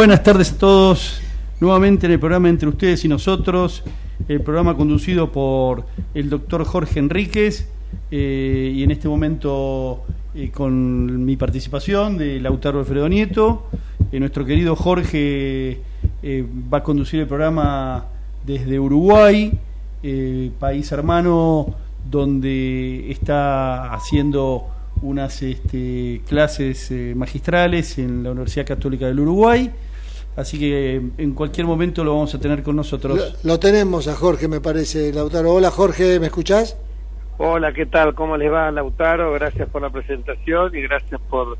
Buenas tardes a todos. Nuevamente en el programa Entre Ustedes y Nosotros, el programa conducido por el doctor Jorge Enríquez eh, y en este momento eh, con mi participación de Lautaro Alfredo Nieto. Eh, nuestro querido Jorge va a conducir el programa desde Uruguay, país hermano donde está haciendo unas este, clases magistrales en la Universidad Católica del Uruguay Así que en cualquier momento lo vamos a tener con nosotros. Lo, tenemos a Jorge, me parece, Lautaro. Hola Jorge, ¿me escuchás? Hola, ¿qué tal? ¿Cómo les va, Lautaro? Gracias por la presentación y gracias por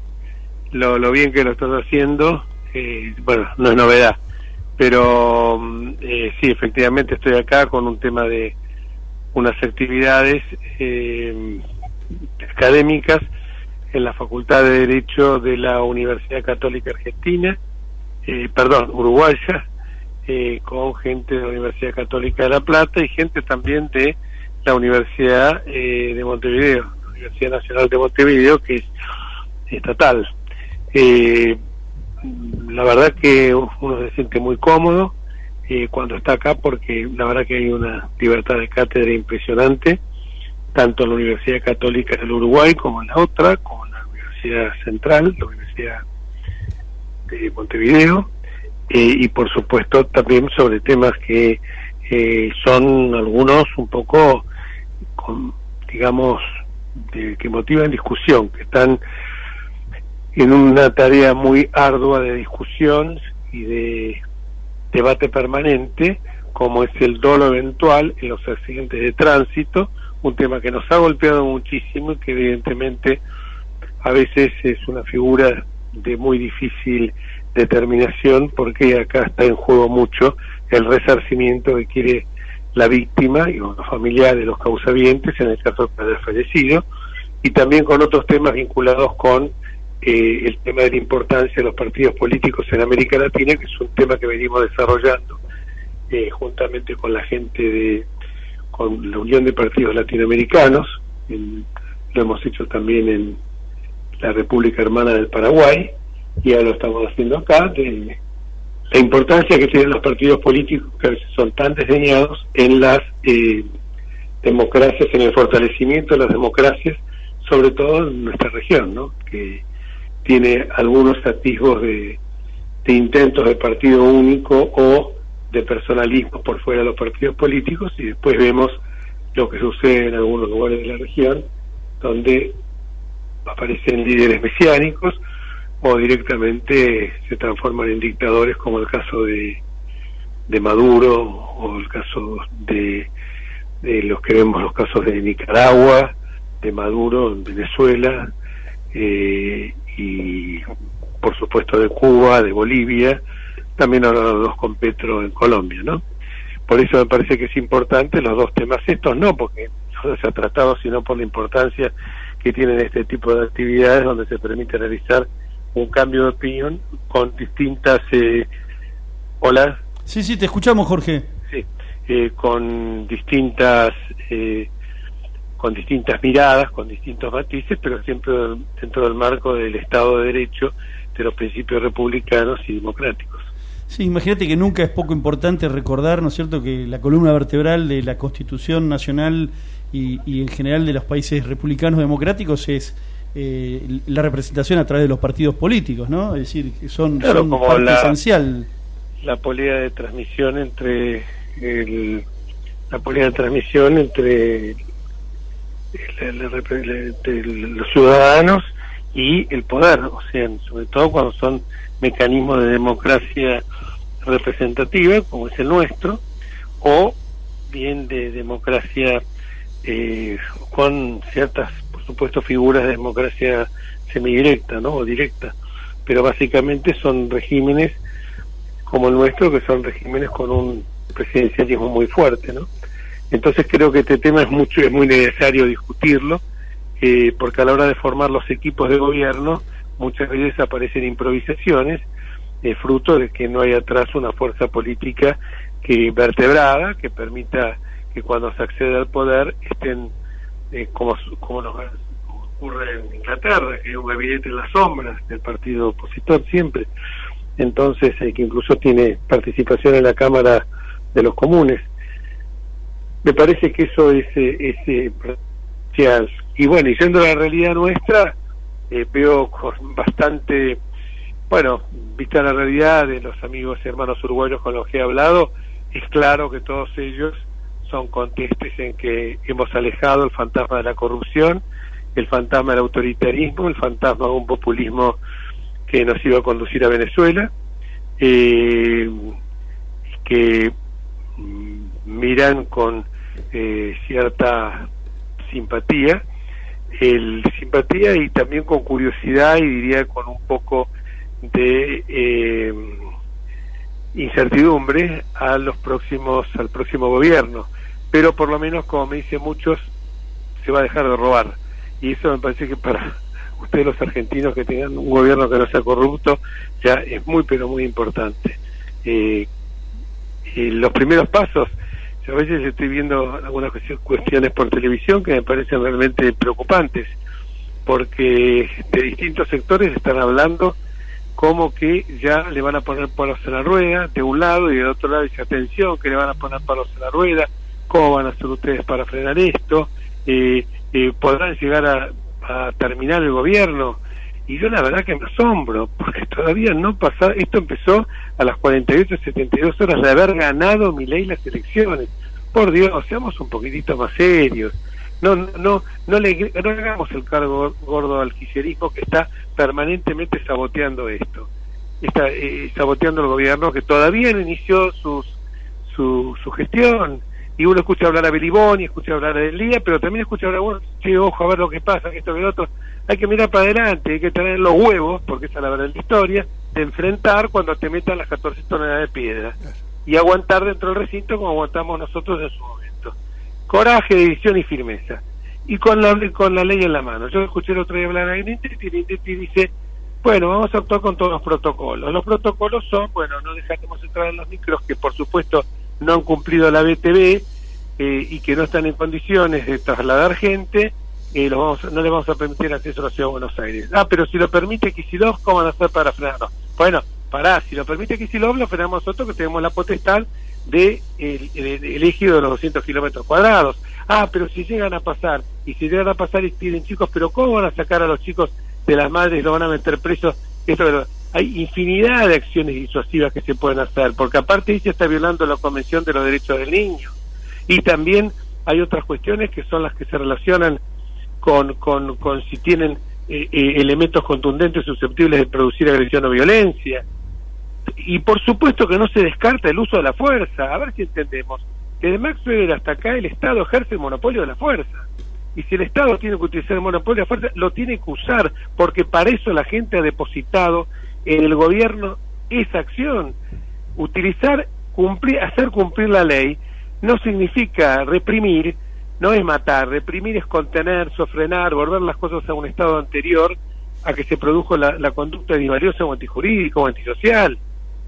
lo, bien que lo estás haciendo. Eh, bueno, no es novedad, pero mm, eh, sí, efectivamente estoy acá con un tema de unas actividades eh, académicas en la Facultad de Derecho de la Universidad Católica Argentina eh, perdón, uruguaya, eh, con gente de la Universidad Católica de La Plata y gente también de la Universidad eh, de Montevideo, la Universidad Nacional de Montevideo, que es estatal. la verdad que uno se siente muy cómodo cuando está acá porque la verdad que hay una libertad de cátedra impresionante, tanto en la Universidad Católica del Uruguay como en la otra, como en la Universidad Central, la Universidad de Montevideo eh, y por supuesto también sobre temas que eh, son algunos un poco digamos que motivan discusión que están en una tarea muy ardua de discusión y de debate permanente como es el dolo eventual en los accidentes de tránsito un tema que nos ha golpeado muchísimo y que evidentemente a veces es una figura de muy difícil determinación porque acá está en juego mucho el resarcimiento que quiere la víctima y los familiares, los causavientes, en el caso de haber fallecido, y también con otros temas vinculados con eh, el tema de la importancia de los partidos políticos en América Latina, que es un tema que venimos desarrollando eh, juntamente con la gente de con la Unión de Partidos Latinoamericanos, lo hemos hecho también en la República Hermana del Paraguay, y ahora lo estamos haciendo acá, de la importancia que tienen los partidos políticos que son tan diseñados en las eh, democracias, en el fortalecimiento de las democracias, sobre todo en nuestra región, ¿no? que tiene algunos atisbos de intentos de partido único o de personalismo por fuera de los partidos políticos y después vemos lo que sucede en algunos lugares de la región donde aparecen líderes mesiánicos o directamente se transforman en dictadores como el caso de, de Maduro o el caso de, de los que vemos los casos de Nicaragua, de Maduro en Venezuela eh, y por supuesto de Cuba, de Bolivia, también ahora los dos con Petro en Colombia, ¿no? Por eso me parece que es importante los dos temas estos, no porque no se ha tratado, sino por la importancia que tienen este tipo de actividades donde se permite realizar un cambio de opinión con distintas... Eh, hola. Sí, sí, te escuchamos, Jorge. Sí, eh, con distintas... Eh, con distintas miradas, con distintos matices, pero siempre dentro del marco del Estado de Derecho, de los principios republicanos y democráticos. Sí, imagínate que nunca es poco importante recordar, ¿no es cierto?, que la columna vertebral de la Constitución Nacional y, y en general de los países republicanos democráticos es eh, la representación a través de los partidos políticos, ¿no? Es decir, que son, son parte la, esencial. La política de transmisión entre el, la política de transmisión entre los ciudadanos y el poder, o sea, sobre todo cuando son mecanismos de democracia representativa, como es el nuestro, o bien de democracia eh, con ciertas supuesto figuras de democracia semidirecta, ¿no? O directa, pero básicamente son regímenes como el nuestro, que son regímenes con un presidencialismo muy fuerte, ¿no? Entonces creo que este tema es mucho, es muy necesario discutirlo, eh, porque a la hora de formar los equipos de gobierno muchas veces aparecen improvisaciones, eh, fruto de que no hay atrás una fuerza política que vertebrada que permita que cuando se accede al poder estén eh, como, como nos ocurre en Inglaterra, que es un gabinete en las sombras del partido opositor siempre. entonces que incluso tiene participación en la Cámara de los Comunes. Me parece que eso es, es y bueno, y siendo la realidad nuestra, veo con bastante, bueno, vista la realidad de los amigos y hermanos uruguayos con los que he hablado, es claro que todos ellos son contestes en que hemos alejado el fantasma de la corrupción, el fantasma del autoritarismo, el fantasma de un populismo que nos iba a conducir a Venezuela, eh, que mm, miran con eh, cierta simpatía, el simpatía y también con curiosidad y diría con un poco de eh, incertidumbre a los próximos al próximo gobierno pero por lo menos como me dicen muchos se va a dejar de robar. Y eso me parece que para ustedes los argentinos que tengan un gobierno que no sea corrupto ya es muy pero muy importante. Eh, y los primeros pasos a veces estoy viendo algunas cuestiones por televisión que me parecen realmente preocupantes porque de distintos sectores están hablando como que ya le van a poner palos en la rueda de un lado y del otro lado dice atención que le van a poner palos en la rueda cómo van a hacer ustedes para frenar esto eh, eh, podrán llegar a, terminar el gobierno y yo la verdad que me asombro porque todavía no pasa esto empezó a las 48 72 horas de haber ganado mi ley las elecciones. Por Dios seamos un poquitito más serios. No no no le no hagamos el cargo gordo al quiserismo que está permanentemente saboteando esto. Está eh, saboteando el gobierno que todavía no inició sus su, su gestión y uno escucha hablar a Belibón y escucha hablar a Elías, pero también escucha hablar a uno, che, ojo a ver lo que pasa, que esto que lo otro. Hay que mirar para adelante, hay que tener los huevos, porque esa es la verdad de la historia, de enfrentar cuando te metan las 14 toneladas de piedra. Y aguantar dentro del recinto como aguantamos nosotros en su momento. Coraje, decisión y firmeza. Y con la, con la ley en la mano. Yo escuché el otro día hablar a Initi y dice, bueno, vamos a actuar con todos los protocolos. Los protocolos son, bueno, no dejaremos entrar en los micros, que por supuesto no han cumplido la BTV eh, y que no están en condiciones de trasladar gente, eh, los vamos, no les vamos a permitir acceso a la ciudad de Buenos Aires. Ah, pero si lo permite Kicillof, ¿cómo van a hacer para frenarlo? Bueno, pará, si lo permite Kicillof, lo frenamos nosotros que tenemos la potestad de el, elegido de los 200 kilómetros cuadrados. Ah, pero si llegan a pasar, y si llegan a pasar y piden chicos, pero ¿cómo van a sacar a los chicos de las madres lo van a meter presos? Esto, hay infinidad de acciones disuasivas que se pueden hacer, porque aparte ella está violando la Convención de los Derechos del Niño. Y también hay otras cuestiones que son las que se relacionan con, con, con si tienen eh, eh, elementos contundentes susceptibles de producir agresión o violencia. Y por supuesto que no se descarta el uso de la fuerza. A ver si entendemos. Desde Max Weber hasta acá el Estado ejerce el monopolio de la fuerza. Y si el Estado tiene que utilizar el monopolio de la fuerza, lo tiene que usar, porque para eso la gente ha depositado en el gobierno esa acción. Utilizar, cumplir, hacer cumplir la ley no significa reprimir, no es matar, reprimir es contener, sofrenar, volver las cosas a un estado anterior a que se produjo la, conducta divariosa o antijurídica o antisocial.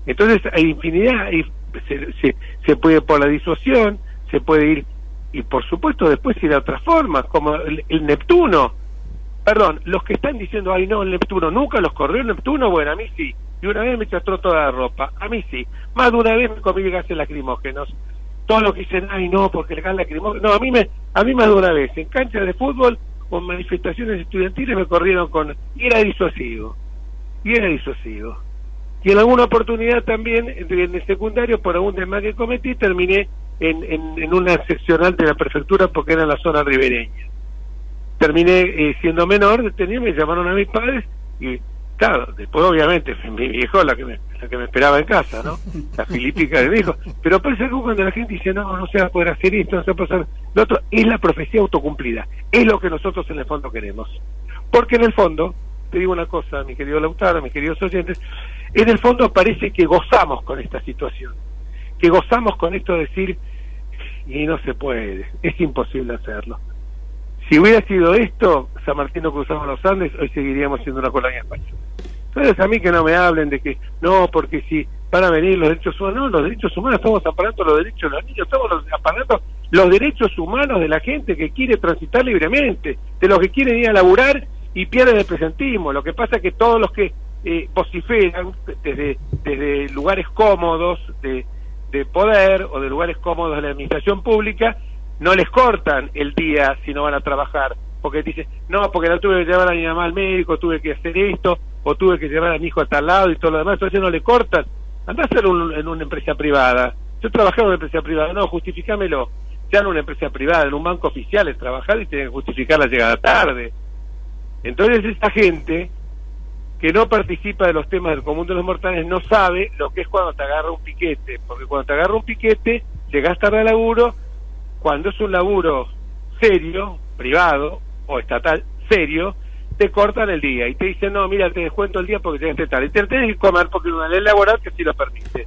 Entonces hay infinidad, y se, se, puede por la disuasión, se puede ir, y por supuesto después ir de otras formas, como el, Neptuno. Perdón, los que están diciendo, ay no, Neptuno, nunca los corrió Neptuno, bueno, a mí sí. Y una vez me chastró toda la ropa, a mí sí. Más de una vez me comí gases lacrimógenos todos los que dicen, ay no, porque el gas lacrimógeno. No, a mí me, a mí más de una vez, en canchas de fútbol, con manifestaciones estudiantiles me corrieron con, y era disuasivo, y era disuasivo. Y en alguna oportunidad también, en el secundario, por algún tema que cometí, terminé en, en, una seccional de la prefectura porque era en la zona ribereña. Terminé eh, siendo menor, detenido, me llamaron a mis padres y Claro, después obviamente mi viejo la que me, la que me esperaba en casa, ¿no? La filípica de mi hijo. Pero parece que cuando la gente dice, no, no se va a poder hacer esto, no se va a hacer lo otro, es la profecía autocumplida. Es lo que nosotros en el fondo queremos. Porque en el fondo, te digo una cosa, mi querido Lautaro, mis queridos oyentes, en el fondo parece que gozamos con esta situación. Que gozamos con esto de decir, y no se puede, es imposible hacerlo. Si hubiera sido esto, San Martín no cruzamos los Andes, hoy seguiríamos siendo una colonia española. Entonces a mí que no me hablen de que no, porque si van a venir los derechos humanos, no, los derechos humanos estamos amparando los derechos de los niños, estamos amparando los derechos humanos de la gente que quiere transitar libremente, de los que quieren ir a laburar y pierden el presentismo. Lo que pasa es que todos los que eh, vociferan desde, desde lugares cómodos de, de poder o de lugares cómodos de la administración pública, no les cortan el día si no van a trabajar, porque dicen, no, porque no tuve que llevar a mi mamá al médico, tuve que hacer esto, o tuve que llevar a mi hijo a tal lado y todo lo demás, entonces no le cortan. Andá a hacerlo en una empresa privada. Yo trabajé en una empresa privada, no, justifícamelo. Ya en una empresa privada, en un banco oficial es trabajar y tienen que justificar la llegada tarde. Entonces esta gente que no participa de los temas del común de los mortales no sabe lo que es cuando te agarra un piquete, porque cuando te agarra un piquete, llegas tarde al laburo, cuando es un laburo serio, privado o estatal serio, te cortan el día y te dicen, no, mira, te descuento el día porque llegaste tarde. Y te tienes que comer porque una ley laboral que sí lo permite.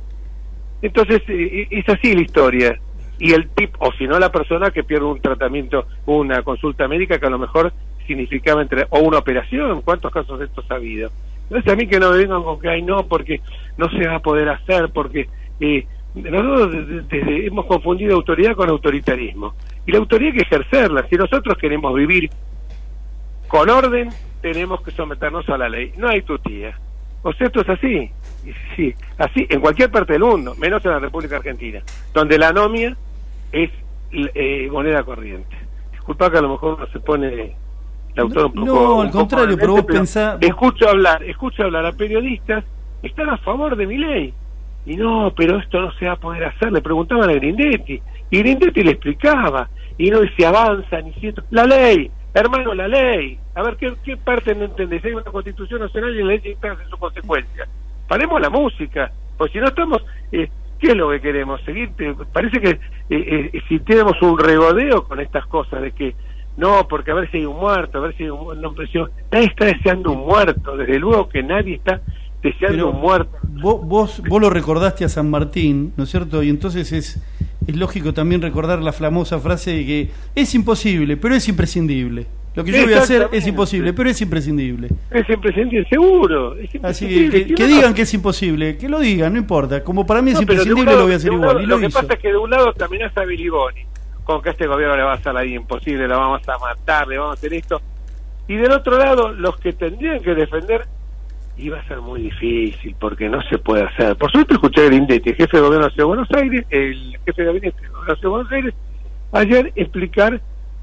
Entonces, eh, es así la historia. Y el tip, o si no, la persona que pierde un tratamiento, una consulta médica que a lo mejor significaba entre, o una operación, ¿cuántos casos de estos ha habido? Entonces a mí que no me vengan con que hay no, porque no se va a poder hacer, porque eh, nosotros desde, hemos confundido autoridad con autoritarismo. Y la autoridad hay que ejercerla. Si nosotros queremos vivir con orden, tenemos que someternos a la ley. No hay tutía. O sea, esto es así. Sí, así en cualquier parte del mundo, menos en la República Argentina, donde la anomia es eh, moneda corriente. Disculpa que a lo mejor no se pone autor no, al contrario, pero vos pensás... Escucho hablar, escucho hablar a periodistas, están a favor de mi ley. Y no, pero esto no se va a poder hacer. Le preguntaban a Grindetti. Y Grindetti le explicaba. Y no se avanza ni cierto. La ley, hermano, la ley. A ver, ¿qué, qué parte no entendés? Hay una constitución nacional y la ley que hacer su consecuencia. Paremos la música. Pues si no estamos... Eh, ¿Qué es lo que queremos? Seguir, parece que eh, eh, si tenemos un regodeo con estas cosas de que no, porque a ver si hay un muerto, a ver si hay un no, nadie está deseando un muerto, desde luego que nadie está Vos, vos, vos lo recordaste a San Martín, ¿no es cierto? Y entonces es, es lógico también recordar la famosa frase de que es imposible, pero es imprescindible. Lo que yo voy a hacer es imposible, pero es imprescindible. Es imprescindible, seguro. Así que, que, digan que es imposible, que lo digan, no importa. Como para mí es imprescindible, lo voy a hacer igual. lo, que pasa es que de un lado también está Billy Boni con que a este gobierno le va a hacer ahí imposible, lo vamos a matar, le vamos a hacer esto. Y del otro lado, los que tendrían que defender, iba a ser muy difícil, porque no se puede hacer. Por suerte escuché a Grindetti, el jefe de gobierno de Buenos Aires, el jefe de gabinete de Buenos Aires, ayer explicar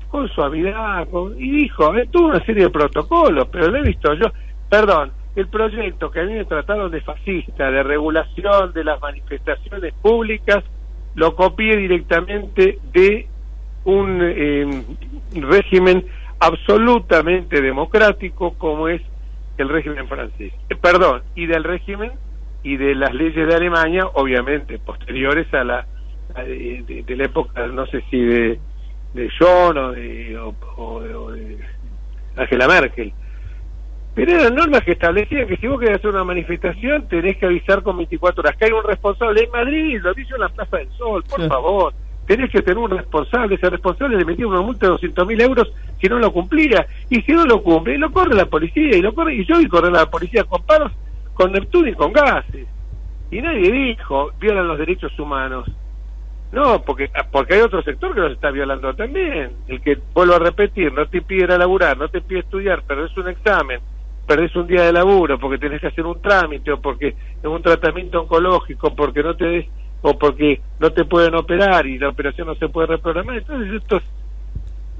con suavidad, y dijo, ver, tuvo una serie de protocolos, pero lo he visto yo, perdón, el proyecto que a mí me trataron de fascista, de regulación de las manifestaciones públicas, lo copié directamente de un eh, régimen absolutamente democrático como es el régimen francés. Eh, perdón, y del régimen y de las leyes de Alemania, obviamente posteriores a la de, la época, no sé si de, de John o de, o de Angela Merkel. Pero eran normas que establecían que si vos querés hacer una manifestación tenés que avisar con 24 horas. Que hay un responsable en Madrid, lo aviso en la Plaza del Sol, por favor. Tenés que tener un responsable. Ese responsable le metía una multa de 200 mil euros si no lo cumplía. Y si no lo cumple, lo corre la policía. Y lo corre y yo y corre la policía con paros, con Neptuno y con gases. Y nadie dijo, violan los derechos humanos. No, porque porque hay otro sector que los está violando también. El que, vuelvo a repetir, no te pide ir a laburar, no te pide estudiar, pero es un examen, perdés un día de laburo porque tenés que hacer un trámite o porque es un tratamiento oncológico, porque no te o porque no te pueden operar y la operación no se puede reprogramar. Entonces esto es,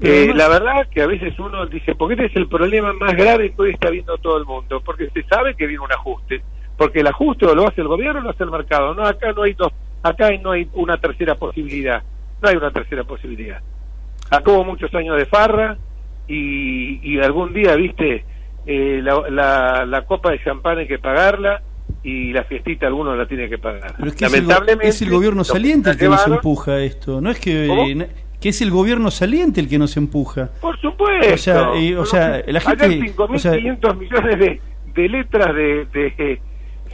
eh, la verdad que a veces uno dice, porque este es el problema más grave que hoy está viendo todo el mundo, porque se sabe que viene un ajuste, porque el ajuste o lo hace el gobierno o lo hace el mercado. No, acá no hay dos, acá no hay una tercera posibilidad, no hay una tercera posibilidad. Acá hubo muchos años de farra y, y algún día, viste, eh, la, la, copa de champán hay que pagarla y la fiestita alguno la tiene que pagar. Pero es que Lamentablemente, es el, gobierno saliente el que nos empuja esto, no es que que es el gobierno saliente el que nos empuja. Por supuesto. O sea, o sea la gente 5.500 millones de, de letras de, de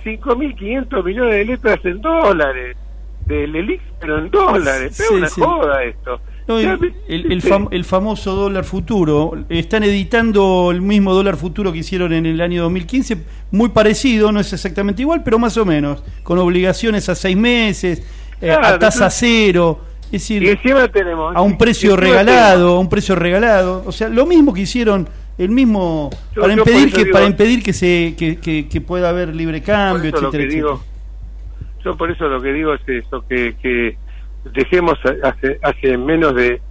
5.500 millones de letras en dólares. Del elix pero en dólares, es una joda esto el, famoso dólar futuro. Están editando el mismo dólar futuro que hicieron en el año 2015, muy parecido, no es exactamente igual, pero más o menos, con obligaciones a seis meses, eh, a tasa cero. Es decir, a un precio regalado, a un precio regalado. O sea, lo mismo que hicieron el mismo para impedir que para impedir que se que, pueda haber libre cambio, etcétera, Yo por eso lo que digo es eso que, que dejemos hace hace menos de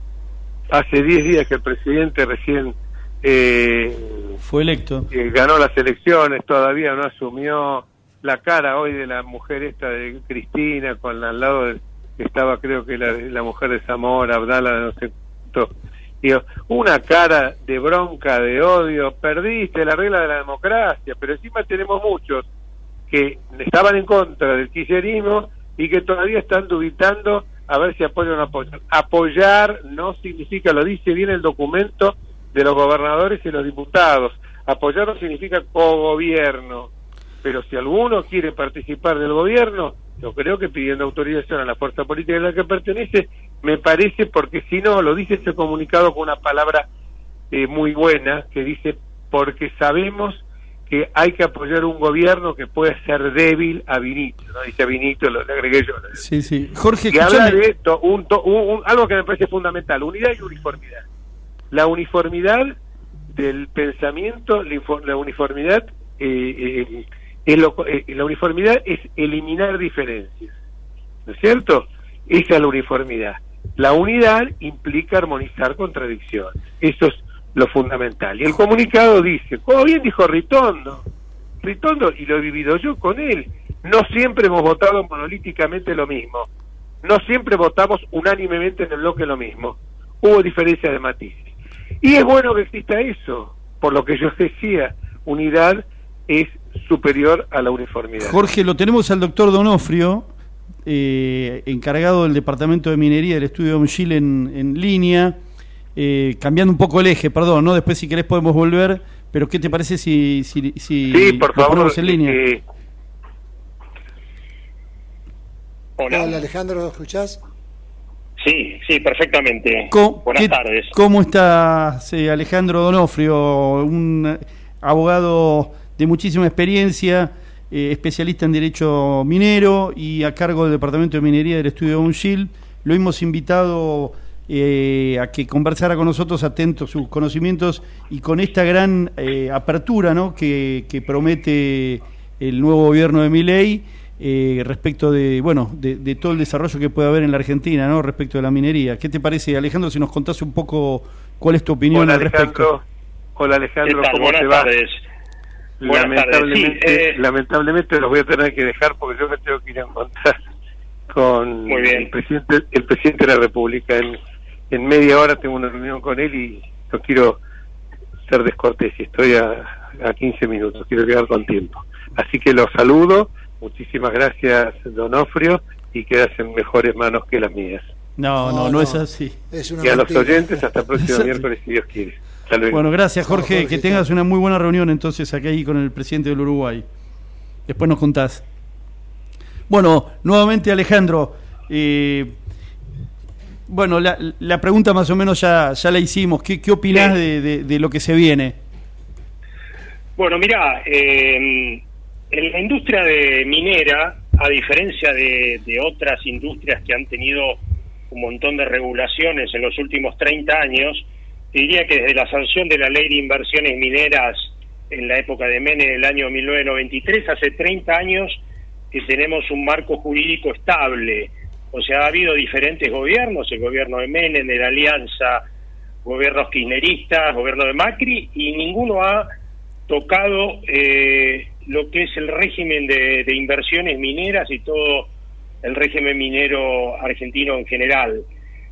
hace 10 días que el presidente recién eh, fue electo. Eh, ganó las elecciones, todavía no asumió la cara hoy de la mujer esta de Cristina, con al lado de, estaba creo que la, mujer de Zamora, Abdala, no sé, Digo, una cara de bronca, de odio, perdiste la regla de la democracia, pero encima tenemos muchos que estaban en contra del kirchnerismo y que todavía están dubitando a ver si apoyan o no apoyan. Apoyar no significa, lo dice bien el documento de los gobernadores y los diputados, apoyar no significa co-gobierno, pero si alguno quiere participar del gobierno, yo creo que pidiendo autorización a la fuerza política a la que pertenece, me parece, porque si no, lo dice ese comunicado con una palabra eh, muy buena, que dice, porque sabemos que hay que apoyar un gobierno que puede ser débil a Vinito, ¿no? Dice Vinito, lo, agregué yo. Sí, sí. Jorge, que habla de esto, un, algo que me parece fundamental, unidad y uniformidad. La uniformidad del pensamiento, la uniformidad, eh, eh, es lo, eh, la uniformidad es eliminar diferencias, ¿no es cierto? Esa es la uniformidad. La unidad implica armonizar contradicciones. Eso es lo fundamental. Y el comunicado dice, como bien dijo Ritondo, Ritondo, y lo he vivido yo con él, no siempre hemos votado monolíticamente lo mismo, no siempre votamos unánimemente en el bloque lo mismo, hubo diferencias de matices. Y es bueno que exista eso, por lo que yo decía, unidad es superior a la uniformidad. Jorge, lo tenemos al doctor Donofrio, eh, encargado del Departamento de Minería del Estudio de en, en línea. Eh, cambiando un poco el eje, perdón, ¿no? Después si querés podemos volver, pero ¿qué te parece si, si, si sí, por favor, en línea? Eh, Hola. Alejandro, ¿lo escuchás? Sí, sí, perfectamente. Buenas tardes. ¿Cómo estás, eh, Alejandro Donofrio? Un abogado de muchísima experiencia, especialista en derecho minero y a cargo del Departamento de Minería del Estudio de Unchil. Lo hemos invitado eh, a que conversara con nosotros, atento a sus conocimientos y con esta gran eh, apertura ¿no? que, promete el nuevo gobierno de Miley eh, respecto de bueno de, todo el desarrollo que puede haber en la Argentina ¿no? respecto de la minería. ¿Qué te parece, Alejandro, si nos contás un poco cuál es tu opinión al respecto? Hola Alejandro, ¿cómo te va? Lamentablemente, lamentablemente los voy a tener que dejar porque yo me tengo que ir a encontrar con el presidente el presidente de la República en en media hora tengo una reunión con él y no quiero ser descortés y estoy a, a 15 minutos, quiero quedar con tiempo. Así que los saludo, muchísimas gracias Donofrio y quedas en mejores manos que las mías. No, no, no, es así. y a los oyentes hasta el próximo miércoles si Dios quiere. Bueno, gracias Jorge, que tengas una muy buena reunión entonces aquí con el presidente del Uruguay. Después nos contás. Bueno, nuevamente Alejandro, eh, bueno, la, la, pregunta más o menos ya, ya la hicimos. ¿Qué, qué opinás de, de, lo que se viene? Bueno, mira, eh, en la industria de minera, a diferencia de, de, otras industrias que han tenido un montón de regulaciones en los últimos 30 años, diría que desde la sanción de la ley de inversiones mineras en la época de Mene del año 1993, hace 30 años que tenemos un marco jurídico estable o sea, ha habido diferentes gobiernos, el gobierno de Menem, de la Alianza, gobiernos kirchneristas, gobierno de Macri, y ninguno ha tocado eh, lo que es el régimen de, inversiones mineras y todo el régimen minero argentino en general,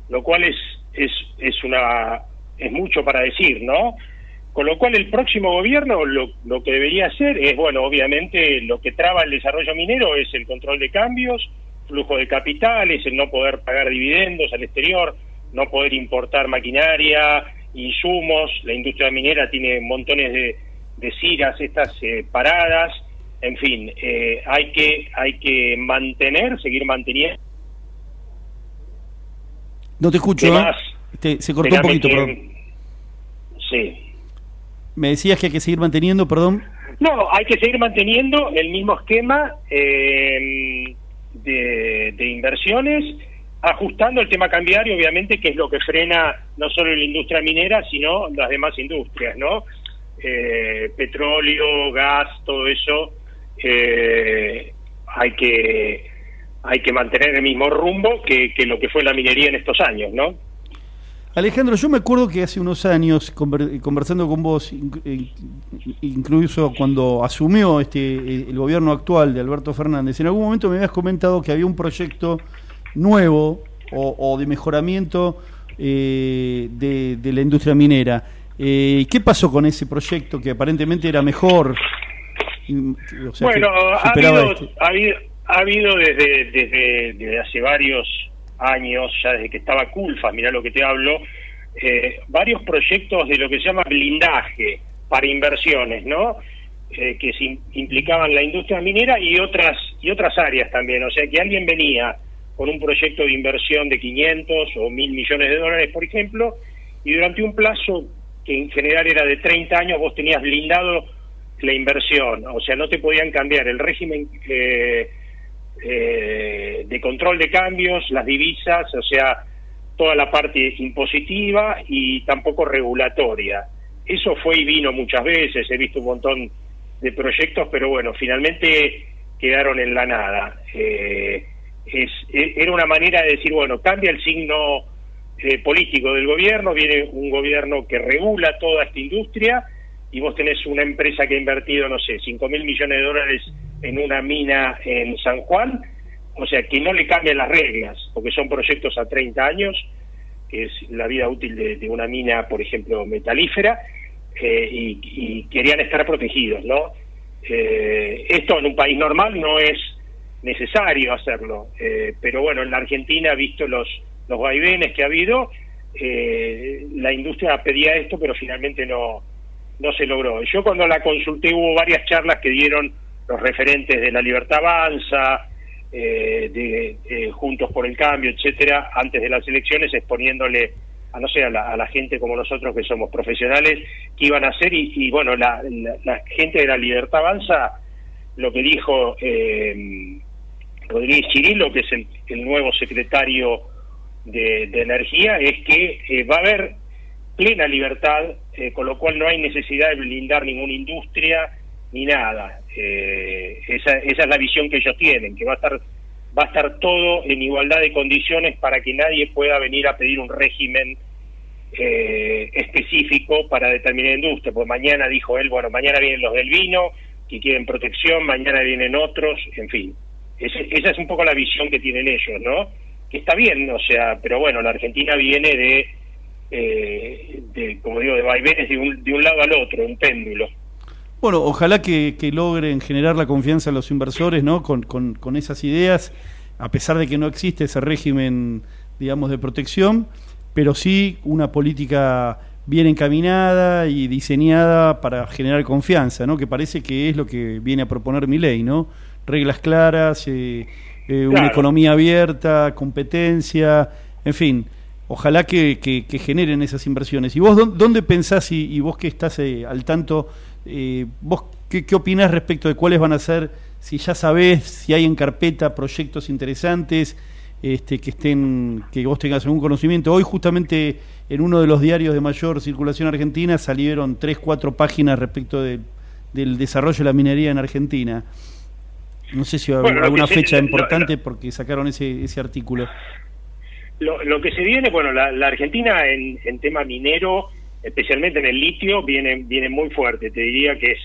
lo cual es, es, es, una, es mucho para decir, ¿no? Con lo cual el próximo gobierno lo, lo que debería hacer es, bueno, obviamente lo que traba el desarrollo minero es el control de cambios, flujo de capitales, el no poder pagar dividendos al exterior, no poder importar maquinaria, insumos, la industria minera tiene montones de, de ciras estas eh, paradas, en fin, eh, hay que hay que mantener, seguir manteniendo. No te escucho, ¿eh? se cortó un poquito, perdón. Sí. Me decías que hay que seguir manteniendo, perdón. No, hay que seguir manteniendo el mismo esquema. Eh, de, inversiones, ajustando el tema cambiario, obviamente, que es lo que frena no solo la industria minera, sino las demás industrias, ¿no? eh, petróleo, gas, todo eso, eh, hay que hay que mantener el mismo rumbo que, que lo que fue la minería en estos años, ¿no? Alejandro, yo me acuerdo que hace unos años, conversando con vos, eh, incluso cuando asumió este eh, el gobierno actual de Alberto Fernández, en algún momento me habías comentado que había un proyecto nuevo o, de mejoramiento eh, de, la industria minera. ¿Qué pasó con ese proyecto que aparentemente era mejor? bueno, ha habido, este. ha habido, ha habido, desde, desde, desde hace varios años, ya desde que estaba Culfa, mirá lo que te hablo, eh, varios proyectos de lo que se llama blindaje para inversiones, ¿no? Eh, que implicaban la industria minera y otras y otras áreas también, o sea que alguien venía con un proyecto de inversión de 500 o 1000 millones de dólares, por ejemplo, y durante un plazo que en general era de 30 años vos tenías blindado la inversión, o sea, no te podían cambiar el régimen eh, eh, de control de cambios, las divisas, o sea, toda la parte impositiva y tampoco regulatoria. Eso fue y vino muchas veces, he visto un montón de proyectos, pero bueno, finalmente quedaron en la nada. Eh, es, e, era una manera de decir, bueno, cambia el signo eh, político del gobierno, viene un gobierno que regula toda esta industria y vos tenés una empresa que ha invertido, no sé, 5 mil millones de dólares en una mina en San Juan, o sea, que no le cambien las reglas, porque son proyectos a 30 años, que es la vida útil de, una mina, por ejemplo, metalífera, eh, y, querían estar protegidos, ¿no? Eh, esto en un país normal no es necesario hacerlo, eh, pero bueno, en la Argentina, visto los, los vaivenes que ha habido, la industria pedía esto, pero finalmente no, no se logró. Yo cuando la consulté hubo varias charlas que dieron los referentes de la Libertad Avanza, eh, de eh, Juntos por el Cambio, etcétera, antes de las elecciones, exponiéndole a no sé, a la, gente como nosotros que somos profesionales, que iban a hacer, y, bueno, la, gente de la Libertad Avanza, lo que dijo eh, Rodríguez Chirilo, que es el, nuevo secretario de, Energía, es que eh, va a haber plena libertad, con lo cual no hay necesidad de blindar ninguna industria, ni nada. Eh, esa, esa es la visión que ellos tienen, que va a estar va a estar todo en igualdad de condiciones para que nadie pueda venir a pedir un régimen eh, específico para determinada industria. Pues mañana dijo él, bueno, mañana vienen los del vino, que quieren protección, mañana vienen otros, en fin. esa es un poco la visión que tienen ellos, ¿no? Que está bien, o sea, pero bueno, la Argentina viene de, eh, de como digo, de vaivenes de un, de un lado al otro, un péndulo. Bueno, ojalá que, logren generar la confianza en los inversores, ¿no? Con, con, esas ideas, a pesar de que no existe ese régimen, digamos, de protección, pero sí una política bien encaminada y diseñada para generar confianza, ¿no? Que parece que es lo que viene a proponer mi ley, ¿no? Reglas claras, eh, eh, una economía abierta, competencia, en fin. Ojalá que, que, generen esas inversiones. ¿Y vos dónde pensás, y, y vos que estás eh, al tanto eh, ¿Vos qué, qué opinás respecto de cuáles van a ser, si ya sabés, si hay en carpeta proyectos interesantes, este, que estén, que vos tengas algún conocimiento? Hoy justamente en uno de los diarios de mayor circulación argentina salieron tres, cuatro páginas respecto del desarrollo de la minería en Argentina. No sé si hay alguna fecha importante porque sacaron ese, ese artículo. Lo, que se viene, bueno, la, Argentina en, en tema minero especialmente en el litio, viene, viene muy fuerte. Te diría que es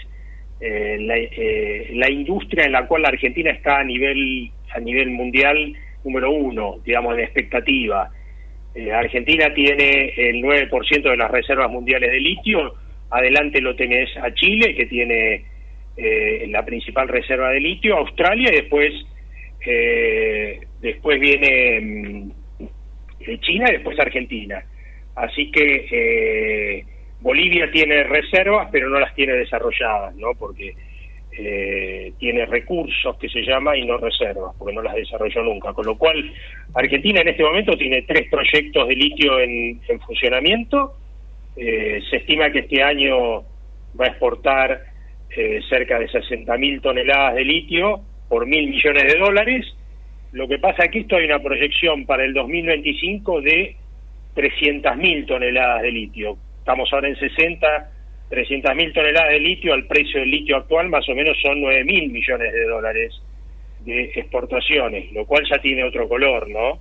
eh, eh, la, industria en la cual la Argentina está a nivel, a nivel mundial número uno, digamos, en expectativa. Eh, Argentina tiene el 9% de las reservas mundiales de litio, adelante lo tenés a Chile, que tiene la principal reserva de litio, Australia, y después, después viene mm, China y después Argentina. Así que eh, Bolivia tiene reservas, pero no las tiene desarrolladas, ¿no? Porque eh, tiene recursos que se llama y no reservas, porque no las desarrolló nunca. Con lo cual, Argentina en este momento tiene tres proyectos de litio en, funcionamiento. Eh, se estima que este año va a exportar cerca de 60.000 toneladas de litio por mil millones de dólares. Lo que pasa aquí esto hay una proyección para el 2025 de 300.000 toneladas de litio. Estamos ahora en 60 300.000 toneladas de litio al precio del litio actual más o menos son 9.000 millones de dólares de exportaciones, lo cual ya tiene otro color, ¿no?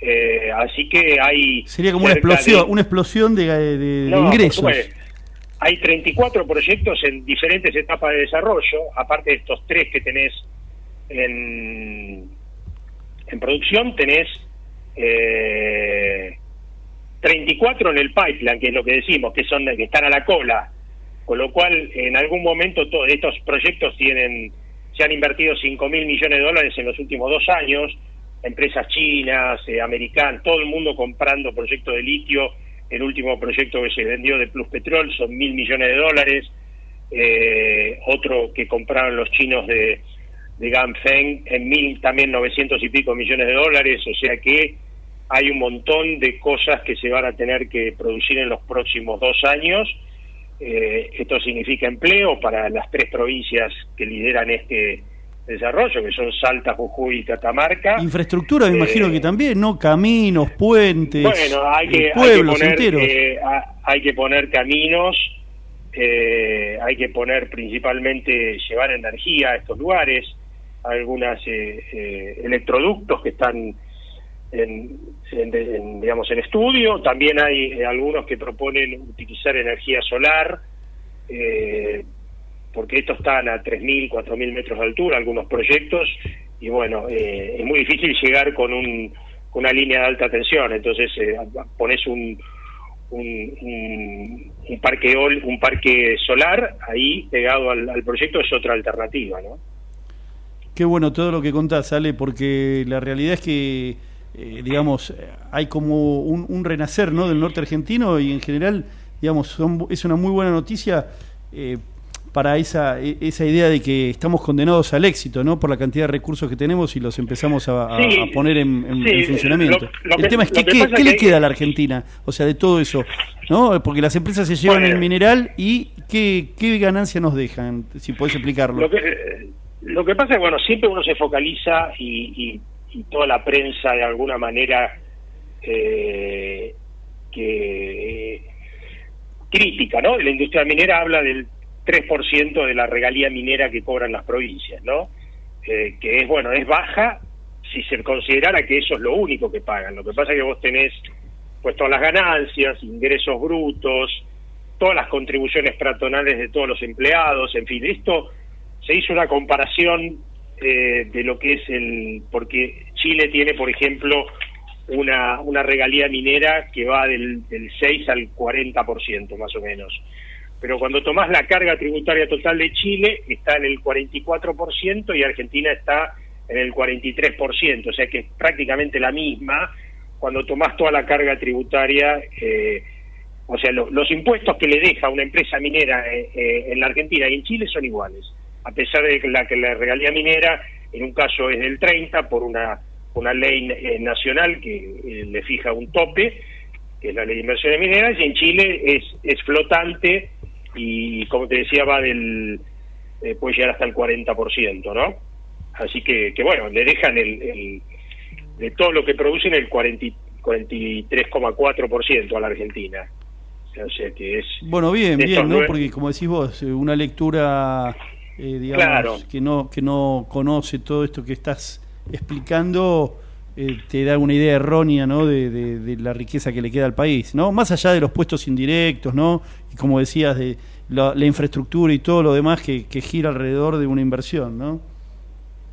Eh, así que hay... Sería como una explosión, una explosión de, ingresos. hay 34 proyectos en diferentes etapas de desarrollo, aparte de estos tres que tenés en, en producción, tenés eh, 34 en el pipeline, que es lo que decimos, que son que están a la cola. Con lo cual, en algún momento todos estos proyectos tienen se han invertido 5 mil millones de dólares en los últimos dos años, empresas chinas, eh, americanas, todo el mundo comprando proyectos de litio. El último proyecto que se vendió de Plus Petrol son mil millones de dólares. Eh, otro que compraron los chinos de, de Ganfeng en mil también 900 y pico millones de dólares. O sea que hay un montón de cosas que se van a tener que producir en los próximos dos años. Eh, esto significa empleo para las tres provincias que lideran este desarrollo, que son Salta, Jujuy y Catamarca. Infraestructura, me imagino eh, que también, ¿no? Caminos, puentes, bueno, hay que, pueblos hay que poner, eh, hay que poner caminos, hay que poner principalmente, llevar energía a estos lugares, algunas electroductos que están en, digamos en estudio. También hay eh, algunos que proponen utilizar energía solar eh, porque estos están a 3.000, 4.000 metros de altura algunos proyectos y bueno eh, es muy difícil llegar con un una línea de alta tensión. Entonces pones un un, parque un parque solar ahí pegado al, al proyecto es otra alternativa no Qué bueno todo lo que contás, Ale, porque la realidad es que eh, digamos, hay como un, renacer ¿no? del norte argentino y en general, digamos, es una muy buena noticia eh, para esa, e, esa idea de que estamos condenados al éxito, ¿no? Por la cantidad de recursos que tenemos y los empezamos a, poner en, funcionamiento. el tema es, ¿qué, qué, le queda a la Argentina? O sea, de todo eso, ¿no? Porque las empresas se llevan el mineral y ¿qué, qué ganancia nos dejan? Si podés explicarlo. Lo que, lo que pasa es, bueno, siempre uno se focaliza y y toda la prensa de alguna manera eh, que crítica, ¿no? La industria minera habla del 3% de la regalía minera que cobran las provincias, ¿no? Eh, que es, bueno, es baja si se considerara que eso es lo único que pagan. Lo que pasa es que vos tenés pues todas las ganancias, ingresos brutos, todas las contribuciones patronales de todos los empleados, en fin, esto se hizo una comparación eh, de lo que es el... porque Chile tiene, por ejemplo, una, una regalía minera que va del, del 6 al 40% más o menos. Pero cuando tomás la carga tributaria total de Chile, está en el 44% y Argentina está en el 43%, o sea que es prácticamente la misma. Cuando tomás toda la carga tributaria, eh, o sea, los impuestos que le deja una empresa minera eh, en la Argentina y en Chile son iguales a pesar de que la, que la regalía minera en un caso es del 30 por una, una ley eh, nacional que eh, le fija un tope, que es la ley de inversiones mineras, y en Chile es, es flotante y como te decía va del eh, puede llegar hasta el 40%, ¿no? Así que, que bueno, le dejan el, de todo lo que producen el 43,4% a la Argentina. O sea que es... Bueno, bien, bien, ¿no? Porque como decís vos, una lectura eh, digamos, que no que no conoce todo esto que estás explicando, eh, te da una idea errónea, ¿no? De, la riqueza que le queda al país, ¿no? Más allá de los puestos indirectos, ¿no? Y como decías de la, infraestructura y todo lo demás que, gira alrededor de una inversión, ¿no?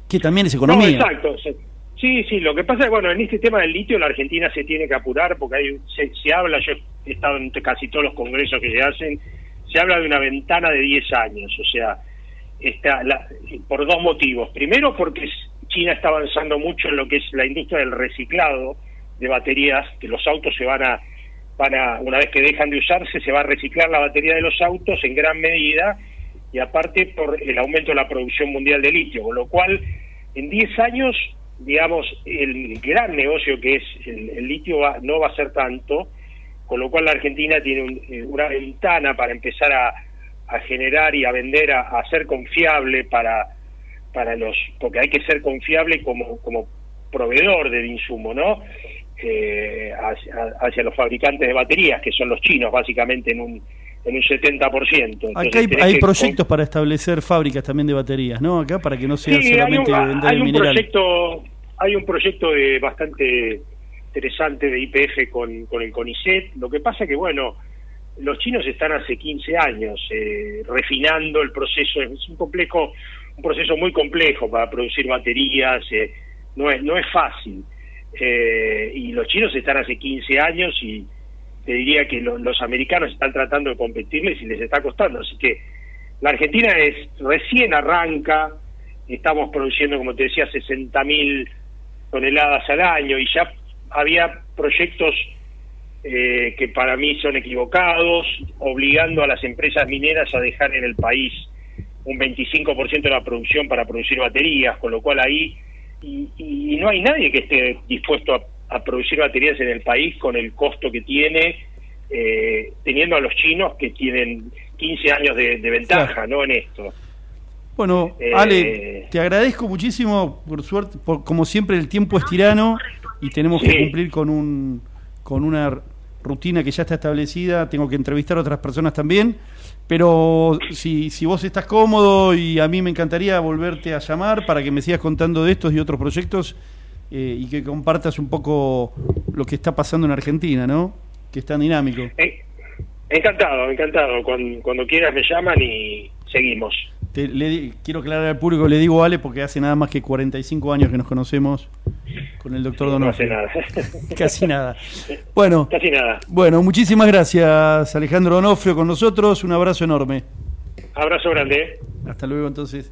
Que también es economía. exacto. Sí, sí, lo que pasa es bueno, en este tema del litio la Argentina se tiene que apurar porque hay, se, se habla, yo he estado en casi todos los congresos que se hacen, se habla de una ventana de 10 años, o sea, está la, por dos motivos. Primero, porque China está avanzando mucho en lo que es la industria del reciclado de baterías, que los autos se van a, van a, una vez que dejan de usarse, se va a reciclar la batería de los autos en gran medida, y aparte por el aumento de la producción mundial de litio, con lo cual, en 10 años, digamos, el gran negocio que es el, litio no va a ser tanto, con lo cual la Argentina tiene eh, una ventana para empezar a a generar y a vender, a, ser confiable para, para los, porque hay que ser confiable como, como proveedor del insumo, ¿no? Eh, hacia, los fabricantes de baterías, que son los chinos, básicamente en un, en un 70%. Acá hay, hay proyectos para establecer fábricas también de baterías, ¿no? Acá para que no sea solamente hay un, vender hay un mineral. Proyecto, hay un proyecto de bastante interesante de IPF con, con el CONICET. Lo que pasa que, bueno, los chinos están hace 15 años eh, refinando el proceso. Es un complejo, un proceso muy complejo para producir baterías. Eh, no es no es fácil. Eh, y los chinos están hace 15 años y te diría que lo- los americanos están tratando de competirles y les está costando. Así que la Argentina es recién arranca, estamos produciendo, como te decía, 60 mil toneladas al año y ya había proyectos eh, que para mí son equivocados, obligando a las empresas mineras a dejar en el país un 25% de la producción para producir baterías, con lo cual ahí y, y no hay nadie que esté dispuesto a, a producir baterías en el país con el costo que tiene, eh, teniendo a los chinos que tienen 15 años de, de ventaja Claro. ¿no? en esto. Bueno, Eh, Ale, te agradezco muchísimo, por suerte, por- como siempre el tiempo es tirano y tenemos que cumplir con un con una rutina que ya está establecida, tengo que entrevistar a otras personas también, pero si, si vos estás cómodo y a mí me encantaría volverte a llamar para que me sigas contando de estos y otros proyectos eh, y que compartas un poco lo que está pasando en Argentina, ¿no? Que es tan dinámico. Eh, encantado, encantado. Cuando, cuando quieras me llaman y seguimos. Te- le quiero aclarar al público, le digo Ale porque hace nada más que 45 años que nos conocemos con el doctor No hace Donofrio. nada. Casi nada. Bueno, Casi nada. bueno, muchísimas gracias Alejandro Donofrio con nosotros, un abrazo enorme. Abrazo grande. Hasta luego entonces.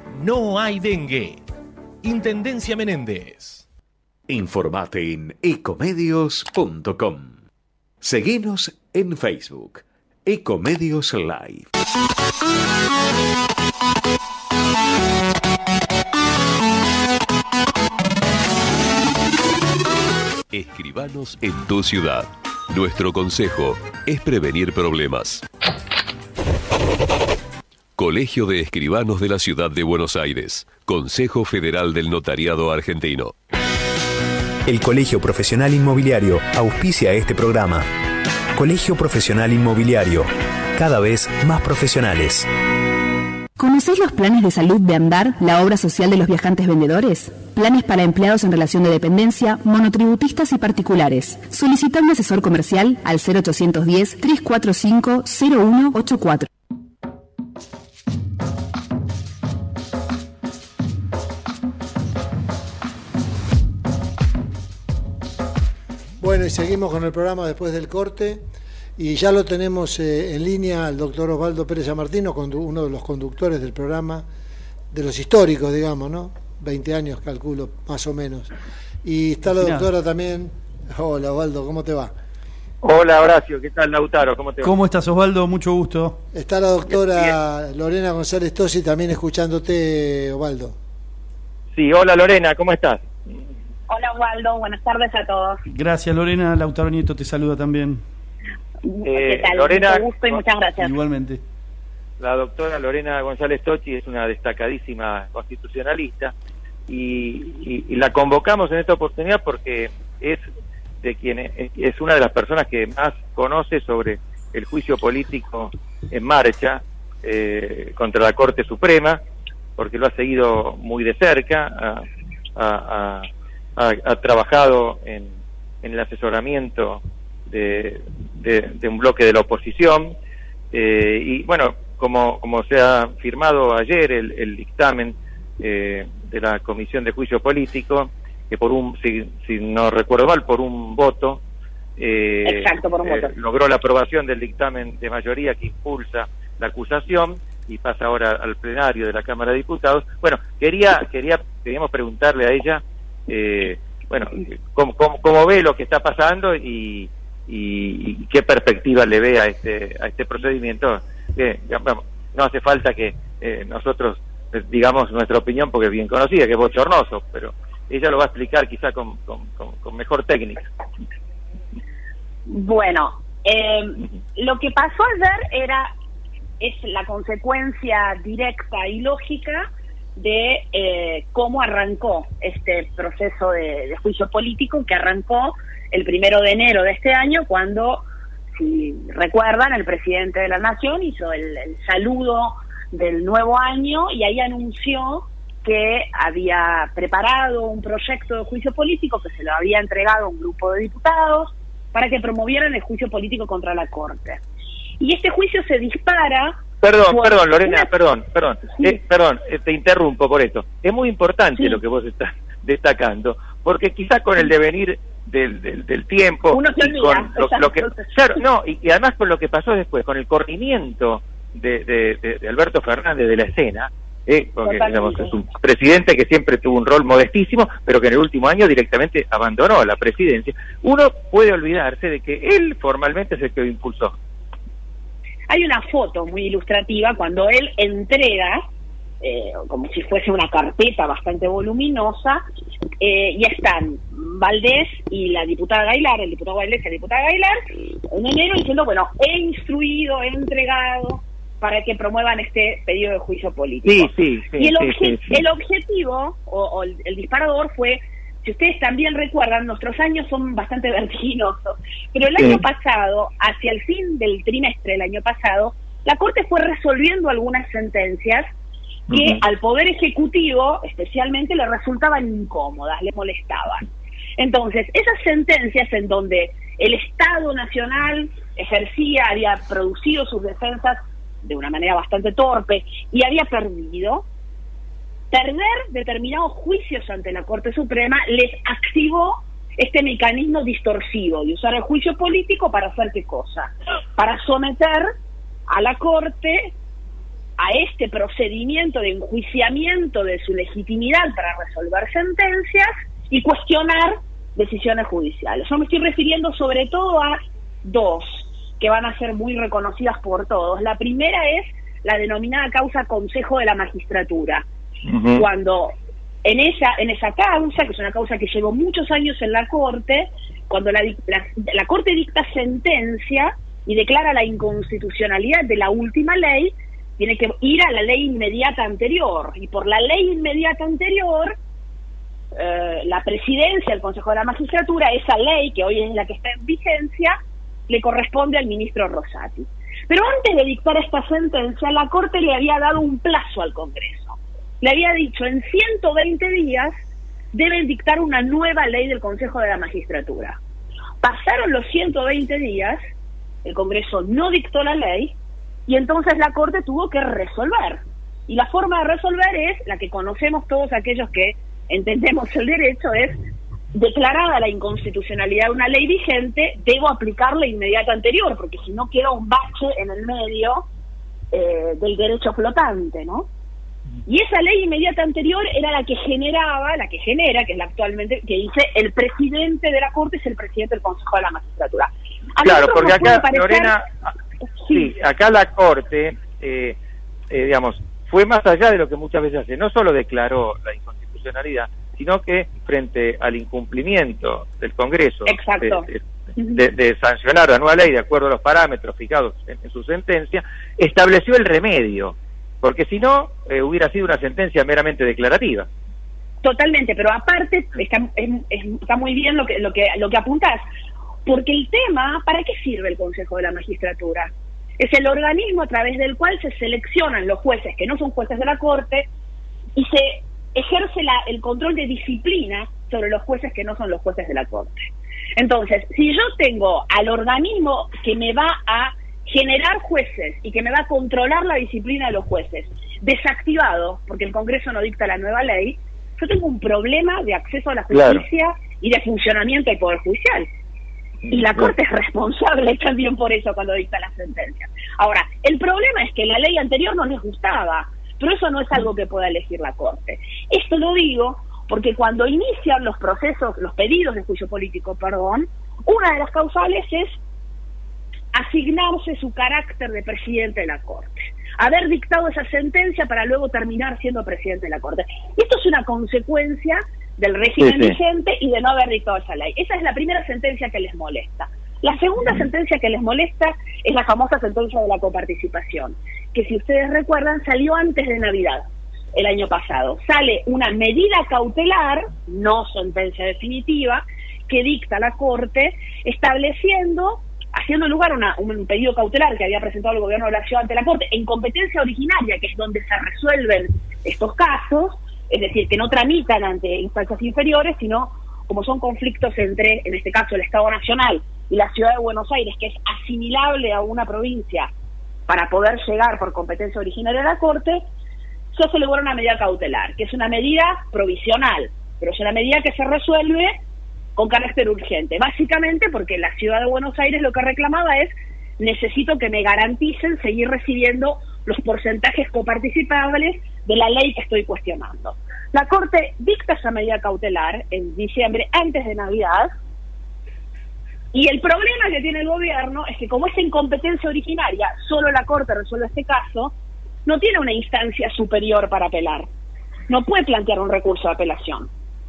no hay dengue. Intendencia Menéndez. Informate en ecomedios.com. Seguinos en Facebook. Ecomedios Live. Escribanos en tu ciudad. Nuestro consejo es prevenir problemas. Colegio de Escribanos de la Ciudad de Buenos Aires. Consejo Federal del Notariado Argentino. El Colegio Profesional Inmobiliario auspicia este programa. Colegio Profesional Inmobiliario, cada vez más profesionales. ¿Conocéis los planes de salud de Andar, la obra social de los viajantes vendedores? Planes para empleados en relación de dependencia, monotributistas y particulares. Solicita un asesor comercial al 0810-345-0184. Bueno, y seguimos con el programa después del corte. Y ya lo tenemos eh, en línea al doctor Osvaldo Pérez Amartino, uno de los conductores del programa, de los históricos, digamos, ¿no? 20 años, calculo, más o menos. Y está la doctora también. Hola, Osvaldo, ¿cómo te va? Hola Horacio, ¿qué tal Lautaro? ¿Cómo te va? ¿Cómo estás Osvaldo? Mucho gusto. Está la doctora Lorena González Tosi también escuchándote, Osvaldo. Sí, hola Lorena, ¿cómo estás? Hola Waldo, buenas tardes a todos. Gracias Lorena, Lautaro Nieto te saluda también. Eh, ¿Qué tal? Lorena, Mucho gusto y muchas gracias. Igualmente. La doctora Lorena González Tochi es una destacadísima constitucionalista y, y- y la convocamos en esta oportunidad porque es de quien es, es una de las personas que más conoce sobre el juicio político en marcha eh, contra la Corte Suprema, porque lo ha seguido muy de cerca, ha- ha- ha trabajado en, en el asesoramiento de, de- de un bloque de la oposición. Eh, y bueno, como, como se ha firmado ayer el, el dictamen eh, de la Comisión de Juicio Político, que por un, si, si no recuerdo mal, por un voto, eh, Exacto, por un eh, voto. logró la aprobación del dictamen de mayoría que impulsa la acusación y pasa ahora al plenario de la Cámara de Diputados. Bueno, quería, quería, queríamos preguntarle a ella, eh, bueno, cómo, cómo, cómo ve lo que está pasando y, y, y qué perspectiva le ve a este, a este procedimiento. Digamos, no hace falta que eh, nosotros eh, digamos nuestra opinión porque es bien conocida, que es bochornoso, pero ella lo va a explicar quizá con, con, con- con mejor técnica. Bueno, eh, lo que pasó ayer era es la consecuencia directa y lógica de eh, cómo arrancó este proceso de, juicio político que arrancó el primero de enero de este año cuando, si recuerdan, el presidente de la nación hizo el, el saludo del nuevo año y ahí anunció que había preparado un proyecto de juicio político que se lo había entregado a un grupo de diputados para que promovieran el juicio político contra la Corte. Y este juicio se dispara... Perdón, perdón, Lorena, perdón, perdón, Eh, perdón, eh, te interrumpo por esto. Es muy importante lo que vos estás destacando, porque quizás con el devenir del, del, del tiempo Uno se y olvida, con lo, lo que, claro, no, y, y además con lo que pasó después, con el corrimiento de, de- de- de Alberto Fernández de la escena, eh, porque digamos, es un presidente que siempre tuvo un rol modestísimo, pero que en el último año directamente abandonó la presidencia, uno puede olvidarse de que él formalmente es el que lo impulsó. Hay una foto muy ilustrativa cuando él entrega, eh, como si fuese una carpeta bastante voluminosa, eh, y están Valdés y la diputada Gailar, el diputado Valdés y la diputada Gailar, en enero diciendo, bueno, he instruido, he entregado para que promuevan este pedido de juicio político. Sí, sí, sí. y el, obje- el objetivo o, o el, el disparador fue, si ustedes también recuerdan, nuestros años son bastante vertiginosos, pero el Sí. año pasado, hacia el fin del trimestre del año pasado, la Corte fue resolviendo algunas sentencias que al Poder Ejecutivo especialmente le resultaban incómodas, le molestaban. Entonces, esas sentencias en donde el Estado Nacional ejercía, había producido sus defensas de una manera bastante torpe y había perdido, perder determinados juicios ante la Corte Suprema les activó este mecanismo distorsivo de usar el juicio político para hacer qué cosa? Para someter a la Corte a este procedimiento de enjuiciamiento de su legitimidad para resolver sentencias y cuestionar decisiones judiciales. Yo me estoy refiriendo sobre todo a dos que van a ser muy reconocidas por todos. La primera es la denominada causa Consejo de la Magistratura, cuando en esa en esa causa, que es una causa que llevó muchos años en la Corte, cuando la, la Corte dicta sentencia y declara la inconstitucionalidad de la última ley, tiene que ir a la ley inmediata anterior. Y por la ley inmediata anterior, eh, la presidencia del Consejo de la Magistratura, esa ley que hoy es la que está en vigencia, le corresponde al ministro Rosati. Pero antes de dictar esta sentencia, la Corte le había dado un plazo al Congreso. Le había dicho, en 120 días deben dictar una nueva ley del Consejo de la Magistratura. Pasaron los 120 días, el Congreso no dictó la ley y entonces la Corte tuvo que resolver. Y la forma de resolver es la que conocemos todos aquellos que entendemos el derecho, es declarada la inconstitucionalidad de una ley vigente, debo aplicar la inmediata anterior, porque si no queda un bache en el medio eh, del derecho flotante, ¿no? Y esa ley inmediata anterior era la que generaba, la que genera, que es la actualmente, que dice el presidente de la Corte es el presidente del Consejo de la Magistratura. A Claro, porque acá, parecer- Lorena, sí, acá la Corte, eh, eh, digamos, fue más allá de lo que muchas veces hace. No solo declaró la inconstitucionalidad, sino que frente al incumplimiento del Congreso de, de- de sancionar la nueva ley de acuerdo a los parámetros fijados en, en su sentencia, estableció el remedio, porque si no, eh, hubiera sido una sentencia meramente declarativa. Totalmente, pero aparte está, es- es- está muy bien lo que, lo que lo que apuntás, porque el tema, ¿para qué sirve el Consejo de la Magistratura? Es el organismo a través del cual se seleccionan los jueces que no son jueces de la Corte y se ejerce la- el control de disciplina sobre los jueces que no son los jueces de la Corte. Entonces, si yo tengo al organismo que me va a generar jueces y que me va a controlar la disciplina de los jueces desactivado, porque el Congreso no dicta la nueva ley, yo tengo un problema de acceso a la Claro. justicia y de funcionamiento del Poder Judicial. Y la Corte es responsable también por eso cuando dicta la sentencia. Ahora, el problema es que la ley anterior no les gustaba, pero eso no es algo que pueda elegir la Corte. Esto lo digo porque cuando inician los procesos, los pedidos de juicio político, perdón, una de las causales es asignarse su carácter de presidente de la Corte, haber dictado esa sentencia para luego terminar siendo presidente de la Corte. Esto es una consecuencia del régimen Sí, sí. vigente y de no haber dictado esa ley. Esa es la primera sentencia que les molesta. La segunda sentencia que les molesta es la famosa sentencia de la coparticipación, que si ustedes recuerdan salió antes de Navidad el año pasado. Sale una medida cautelar, no sentencia definitiva, que dicta la Corte estableciendo, haciendo lugar a una- un pedido cautelar que había presentado el gobierno de la ciudad ante la Corte en competencia originaria, que es donde se resuelven estos casos, es decir, que no tramitan ante instancias inferiores, sino como son conflictos entre, en este caso, el Estado Nacional y la ciudad de Buenos Aires, que es asimilable a una provincia para poder llegar por competencia originaria a la Corte, se hace lugar a una medida cautelar, que es una medida provisional, pero es una medida que se resuelve con carácter urgente. Básicamente porque la ciudad de Buenos Aires lo que reclamaba es necesito que me garanticen seguir recibiendo los porcentajes coparticipables de la ley que estoy cuestionando. La Corte dicta esa medida cautelar en diciembre, antes de Navidad, y el problema que tiene el gobierno es que como es en competencia originaria, solo la Corte resuelve este caso, no tiene una instancia superior para apelar. No puede plantear un recurso de apelación.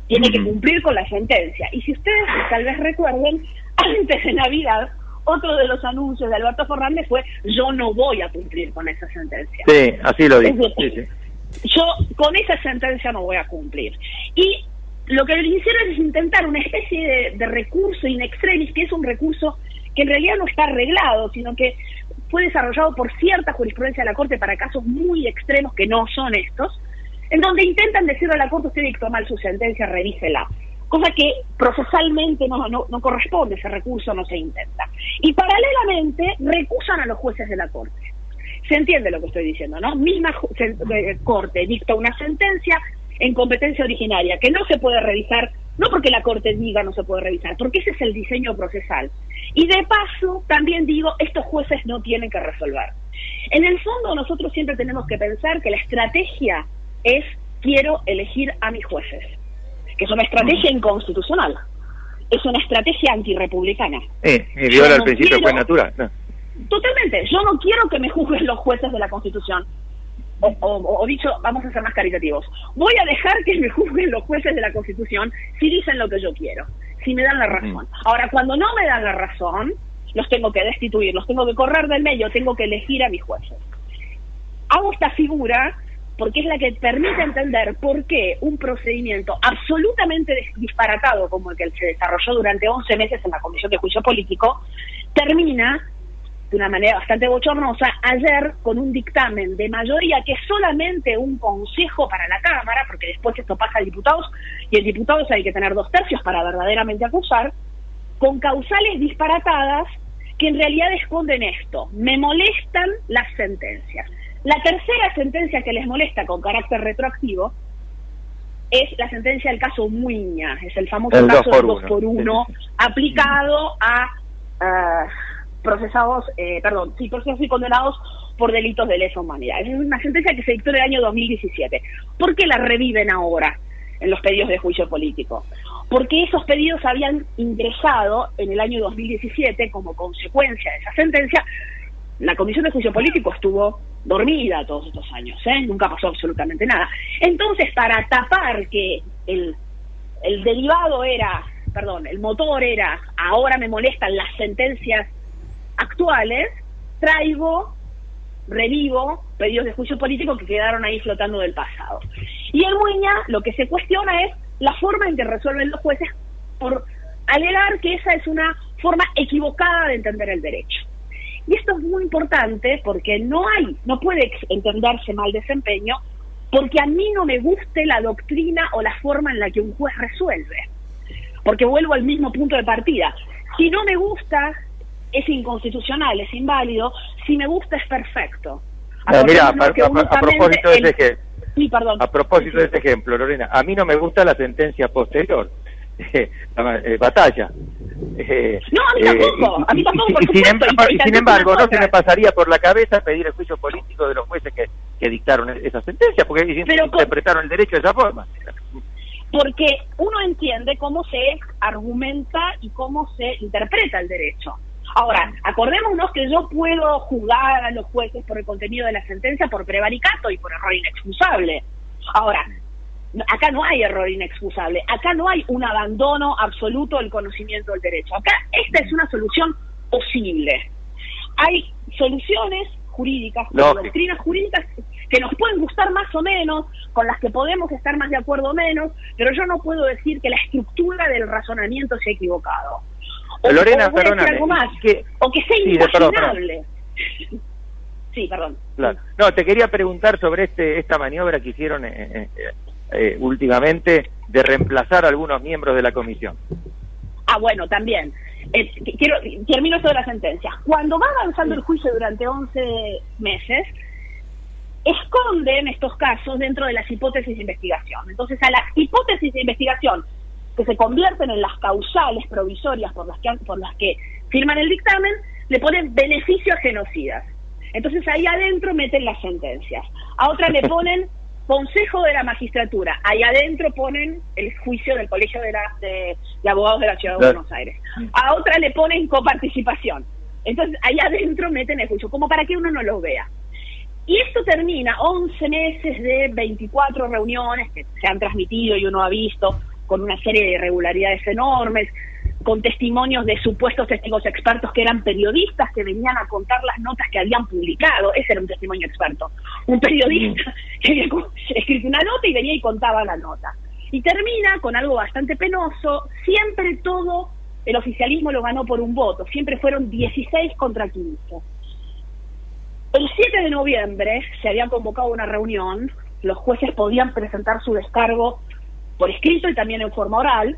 Tiene que cumplir con la sentencia. Y si ustedes tal vez recuerden, antes de Navidad, otro de los anuncios de Alberto Fernández fue yo no voy a cumplir con esa sentencia. Sí, así lo dijo. Yo con esa sentencia no voy a cumplir. Y lo que hicieron es intentar una especie de, de recurso in extremis, que es un recurso que en realidad no está arreglado, sino que fue desarrollado por cierta jurisprudencia de la Corte para casos muy extremos que no son estos, en donde intentan decirle a la Corte, usted dictó mal su sentencia, revísela. Cosa que procesalmente no, no, no corresponde, ese recurso no se intenta. Y paralelamente recusan a los jueces de la Corte. Se entiende lo que estoy diciendo, ¿no? Misma Corte dicta una sentencia en competencia originaria que no se puede revisar, no porque la Corte diga no se puede revisar, porque ese es el diseño procesal. Y de paso, también digo, estos jueces no tienen que resolver. En el fondo, nosotros siempre tenemos que pensar que la estrategia es quiero elegir a mis jueces, que es una estrategia inconstitucional, es una estrategia antirrepublicana. Eh, viola el principio quiero- natural. No. Totalmente. Yo no quiero que me juzguen los jueces de la Constitución. O, o- o dicho, vamos a ser más caritativos. Voy a dejar que me juzguen los jueces de la Constitución si dicen lo que yo quiero, si me dan la razón. Ahora, cuando no me dan la razón, los tengo que destituir, los tengo que correr del medio, tengo que elegir a mis jueces. Hago esta figura porque es la que permite entender por qué un procedimiento absolutamente disparatado como el que se desarrolló durante 11 meses en la Comisión de Juicio Político termina de una manera bastante bochornosa ayer con un dictamen de mayoría que solamente un consejo para la Cámara, porque después esto pasa a diputados y en diputados hay que tener dos tercios para verdaderamente acusar, con causales disparatadas que en realidad esconden esto. Me molestan las sentencias. La tercera sentencia que les molesta con carácter retroactivo es la sentencia del caso Muña, es el famoso El caso dos por del 2 uno. por 1 Sí, aplicado a procesados, eh, perdón, sí, procesados y condenados por delitos de lesa humanidad. Es una sentencia que se dictó en el año 2017. ¿Por qué la reviven ahora en los pedidos de juicio político? Porque esos pedidos habían ingresado en el año 2017 como consecuencia de esa sentencia. La Comisión de Juicio Político estuvo dormida todos estos años, ¿eh? nunca pasó absolutamente nada. Entonces, para tapar que el, el derivado era, perdón, el motor era, ahora me molestan las sentencias actuales, traigo, revivo pedidos de juicio político que quedaron ahí flotando del pasado. Y en Muña lo que se cuestiona es la forma en que resuelven los jueces por alegar que esa es una forma equivocada de entender el derecho. Y esto es muy importante porque no hay, no puede entenderse mal desempeño porque a mí no me guste la doctrina o la forma en la que un juez resuelve. porque vuelvo al mismo punto de partida. Si no me gusta, es inconstitucional, es inválido. Si me gusta, es perfecto. No, mira, a, propósito de ese ejemplo, Sí, perdón. a propósito de ese ejemplo, Lorena, a mí no me gusta la sentencia posterior, eh, batalla. Eh, No, a mí tampoco, y- a mí tampoco, y- y sin supuesto, embargo, y- sin embargo, no se me pasaría por la cabeza pedir el juicio político de los jueces que, que dictaron esa sentencia, porque Pero con- interpretaron el derecho de esa forma. porque uno entiende cómo se argumenta y cómo se interpreta el derecho. Ahora, acordémonos que yo puedo juzgar a los jueces por el contenido de la sentencia por prevaricato y por error inexcusable. Ahora, acá no hay error inexcusable, acá no hay un abandono absoluto del conocimiento del derecho. Acá esta es una solución posible. Hay soluciones jurídicas, doctrinas jurídicas que nos pueden gustar más o menos, con las que podemos estar más de acuerdo o menos, pero yo no puedo decir que la estructura del razonamiento sea equivocado. O, Lorena, o perdóname, algo más, que- o que sea Sí, perdón, perdón. Sí, perdón. Claro. No, te quería preguntar sobre este esta maniobra que hicieron eh, eh, eh, últimamente de reemplazar a algunos miembros de la comisión. Ah, bueno, también. Eh, qu- quiero, termino esto de la sentencia. Cuando va avanzando el juicio durante 11 meses, esconden estos casos dentro de las hipótesis de investigación. Entonces, a las hipótesis de investigación que se convierten en las causales provisorias por las que, por las que firman el dictamen, le ponen beneficio a genocidas. Entonces ahí adentro meten las sentencias. A otra le ponen Consejo de la Magistratura. Ahí adentro ponen el juicio del Colegio de, la- de- de Abogados de la Ciudad de Claro. Buenos Aires. A otra le ponen coparticipación. Entonces ahí adentro meten el juicio, como para que uno no lo vea. Y esto termina 11 meses de 24 reuniones que se han transmitido y uno ha visto con una serie de irregularidades enormes, con testimonios de supuestos testigos expertos que eran periodistas que venían a contar las notas que habían publicado. Ese era un testimonio experto. Un periodista que había escrito una nota y venía y contaba la nota. Y termina con algo bastante penoso. Siempre todo el oficialismo lo ganó por un voto. Siempre fueron 16 contra 15. El 7 de noviembre se había convocado una reunión, los jueces podían presentar su descargo por escrito y también en forma oral.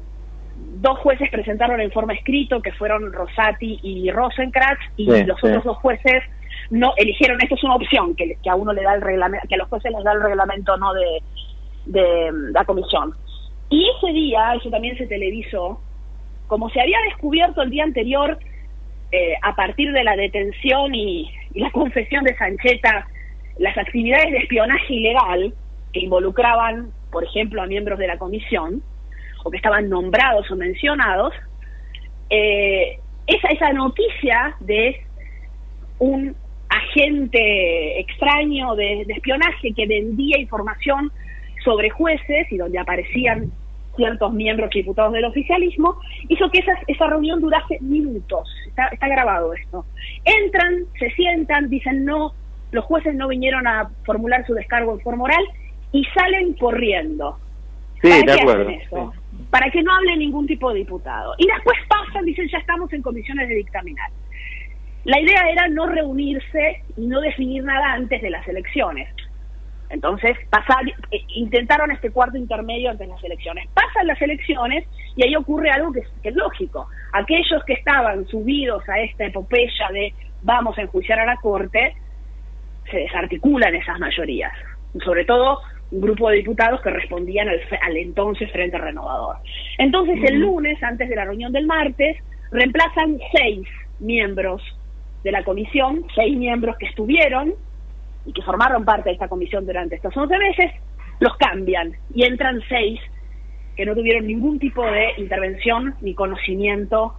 Dos jueces presentaron en forma escrito, que fueron Rosati y Rosenkratz, y Sí, los sí. otros dos jueces no eligieron, esto es una opción que, que a uno le da el reglamento, que a los jueces les da el reglamento no de, de la comisión. Y ese día, eso también se televisó, como se había descubierto el día anterior, eh, a partir de la detención y, y la confesión de Sancheta, las actividades de espionaje ilegal que involucraban, por ejemplo, a miembros de la comisión, o que estaban nombrados o mencionados, eh, esa, esa noticia de un agente extraño de, de espionaje que vendía información sobre jueces y donde aparecían ciertos miembros diputados del oficialismo, hizo que esa, esa reunión durase minutos. Está, está grabado esto. Entran, se sientan, dicen no, los jueces no vinieron a formular su descargo en forma oral y salen corriendo. Sí, ¿Para de acuerdo. eso? Para que no hable ningún tipo de diputado. Y después pasan, dicen ya estamos en comisiones de dictaminar. La idea era no reunirse y no definir nada antes de las elecciones. Entonces, pasar, eh, intentaron este cuarto intermedio antes de las elecciones. Pasan las elecciones y ahí ocurre algo que es, que es lógico. Aquellos que estaban subidos a esta epopeya de vamos a enjuiciar a la Corte, se desarticulan esas mayorías. Sobre todo un grupo de diputados que respondían al, al entonces Frente Renovador. Entonces, el lunes, antes de la reunión del martes, reemplazan seis miembros de la comisión, seis miembros que estuvieron y que formaron parte de esta comisión durante estos 11 meses, los cambian y entran seis que no tuvieron ningún tipo de intervención ni conocimiento.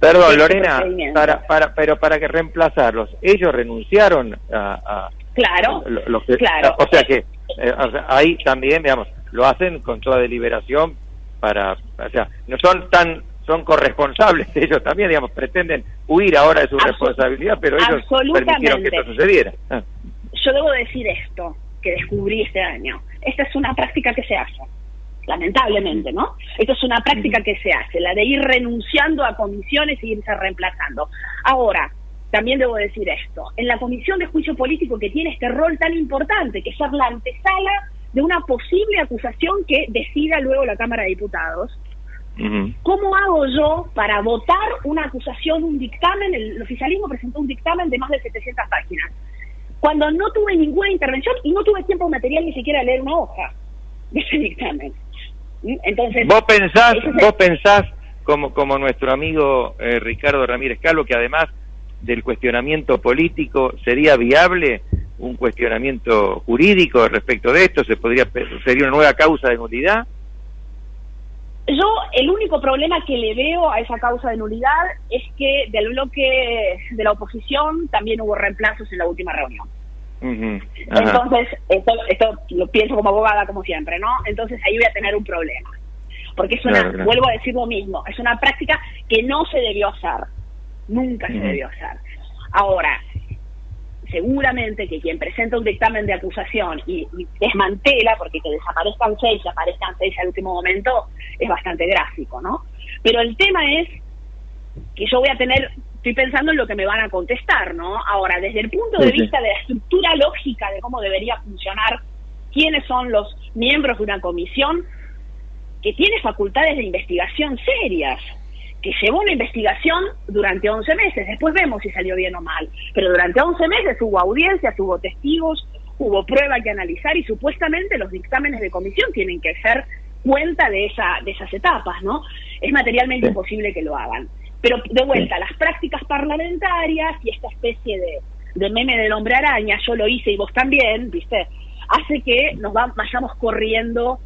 Perdón, Lorena, para, para, pero para que reemplazarlos, ellos renunciaron a, a- Claro, lo- lo que- claro. o sea que eh, o sea, ahí también, digamos, lo hacen con toda deliberación para, o sea, no son tan son corresponsables ellos también, digamos, pretenden huir ahora de su Absol- responsabilidad, pero ellos permitieron que esto sucediera. Ah. yo debo decir esto que descubrí este año. Esta es una práctica que se hace, lamentablemente, ¿no? Esto es una práctica que se hace, la de ir renunciando a comisiones y irse reemplazando. Ahora, también debo decir esto, en la comisión de juicio político que tiene este rol tan importante, que es ser la antesala de una posible acusación que decida luego la Cámara de Diputados. ¿Cómo hago yo para votar una acusación, un dictamen? El oficialismo presentó un dictamen de más de 700 páginas. Cuando no tuve ninguna intervención y no tuve tiempo material ni siquiera leer una hoja de ese dictamen. ¿Mm? Entonces, Vos pensás, es el- vos pensás como, como nuestro amigo eh, Ricardo Ramírez Calvo, que además del cuestionamiento político, ¿sería viable un cuestionamiento jurídico respecto de esto? ¿Se podría ¿Sería una nueva causa de nulidad? Yo, el único problema que le veo a esa causa de nulidad es que del bloque de la oposición también hubo reemplazos en la última reunión. Entonces, esto, esto lo pienso como abogada, como siempre, ¿no? Entonces ahí voy a tener un problema. Porque es una, Claro, claro. vuelvo a decir lo mismo, es una práctica que no se debió hacer. Nunca se debió hacer. Ahora, seguramente que quien presenta un dictamen de acusación y, y desmantela, porque que desaparezcan seis y aparezcan seis al último momento, es bastante gráfico, ¿no? Pero el tema es que yo voy a tener, estoy pensando en lo que me van a contestar, ¿no? Ahora, desde el punto de sí. vista de la estructura lógica de cómo debería funcionar, quiénes son los miembros de una comisión que tiene facultades de investigación serias, que llevó una investigación durante 11 meses, después vemos si salió bien o mal, pero durante 11 meses hubo audiencias, hubo testigos, hubo prueba que analizar y supuestamente los dictámenes de comisión tienen que ser cuenta de esa de esas etapas, ¿no? Es materialmente Sí. imposible que lo hagan. Pero de vuelta, las prácticas parlamentarias y esta especie de, de meme del hombre araña, yo lo hice y vos también, ¿viste? Hace que nos va- vayamos corriendo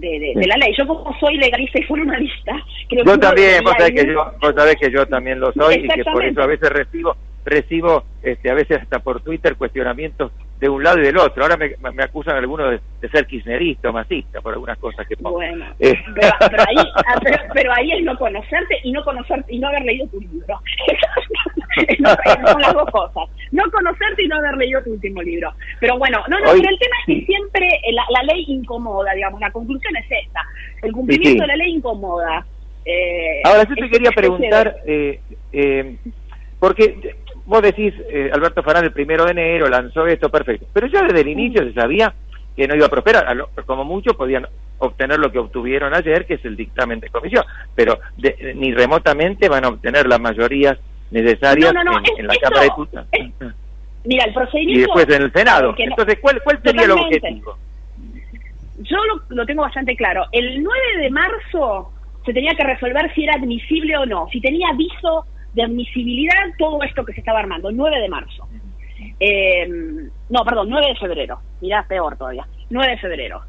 de, de- de la ley. Yo como soy legalista y formalista, creo que Yo uno también, vos sabés, que yo, vos sabés que yo también lo soy y que por eso a veces recibo recibo este, a veces hasta por Twitter cuestionamientos de un lado y del otro. Ahora me, me acusan algunos de, de ser kirchnerista o masista por algunas cosas que pongo. Bueno, Eh. pero, pero ahí, ah, pero, pero ahí es no conocerte y no conocerte y no haber leído tu libro. No, son las dos cosas. No conocerte y no haber leído tu último libro. Pero bueno, no, no, Hoy- pero el tema es que siempre eh, la, la ley incomoda, digamos, la conclusión es esta. El cumplimiento Sí, sí. de la ley incomoda. Eh, Ahora, yo te quería preguntar, eh, eh, porque vos decís, eh, Alberto Fernández el primero de enero lanzó esto, perfecto, pero ya desde el inicio se sabía que no iba a prosperar, como mucho podían obtener lo que obtuvieron ayer, que es el dictamen de comisión, pero de- ni remotamente van a obtener las mayorías necesarias No, no, no, en, es- en la esto- Cámara de Diputados. Mira, el y procedimiento... después en el Senado. Entonces, ¿cuál, cuál sería el objetivo? yo lo, lo tengo bastante claro. El 9 de marzo se tenía que resolver si era admisible o no, si tenía aviso de admisibilidad todo esto que se estaba armando, el 9 de marzo. Eh, no, perdón, 9 de febrero. Mirá, peor todavía. 9 de febrero.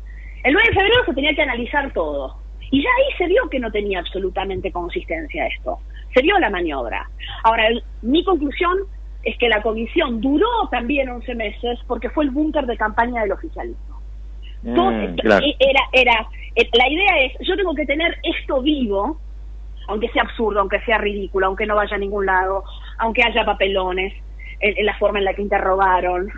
El 9 de febrero se tenía que analizar todo. Y ya ahí se vio que no tenía absolutamente consistencia esto. Se vio la maniobra. Ahora, el- mi conclusión es que la comisión duró también 11 meses porque fue el búnker de campaña del oficialismo. Todo- Mm, claro. e- era, era, eh, la idea es, yo tengo que tener esto vivo, aunque sea absurdo, aunque sea ridículo, aunque no vaya a ningún lado, aunque haya papelones, en, en la forma en la que interrogaron,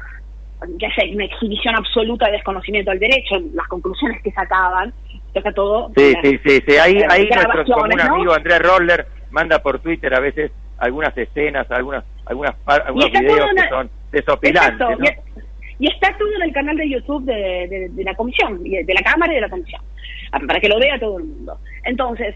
que haya una exhibición absoluta de desconocimiento del derecho, las conclusiones que sacaban, está todo... Sí, las- sí, sí, sí. Ahí, ahí nuestro común ¿no? amigo Andrés Roller manda por Twitter a veces algunas escenas, algunas, algunas, algunos videos que son desopilantes, Exacto, ¿no? y, y está todo en el canal de YouTube de, de- de la comisión, de, la Cámara y de la comisión, para que lo vea todo el mundo. Entonces,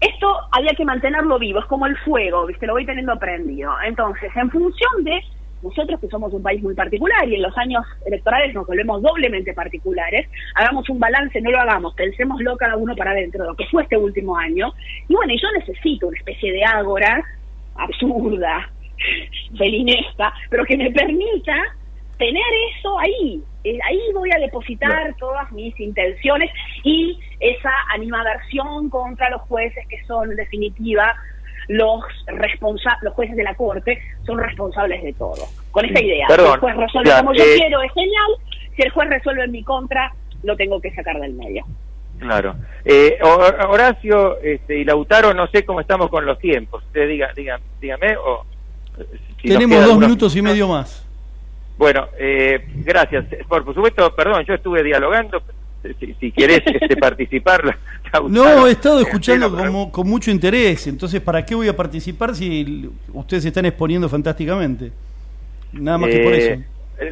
esto había que mantenerlo vivo, es como el fuego, ¿viste? Lo voy teniendo prendido. Entonces, en función de nosotros que somos un país muy particular y en los años electorales nos volvemos doblemente particulares, hagamos un balance, no lo hagamos, pensémoslo cada uno para adentro de lo que fue este último año. Y bueno, yo necesito una especie de ágora absurda, felinesta, pero que me permita tener eso ahí. Eh, Ahí voy a depositar todas mis intenciones y esa animadversión contra los jueces que son en definitiva los responsa los jueces de la corte son responsables de todo. Con esta idea, Perdón, si el juez resuelve ya, como yo eh, quiero es genial, si el juez resuelve en mi contra lo tengo que sacar del medio. Claro. Eh, Hor- Horacio este, y Lautaro, no sé cómo estamos con los tiempos. Usted diga, diga, dígame. O, eh, si Tenemos dos minutos y medio más. Bueno, eh, gracias. Por, por supuesto, perdón, yo estuve dialogando. Si, si querés este, participar, Lautaro, No, he estado eh, escuchando pero- como, con mucho interés. Entonces, ¿para qué voy a participar si ustedes se están exponiendo fantásticamente? Nada más que por Eh, eso.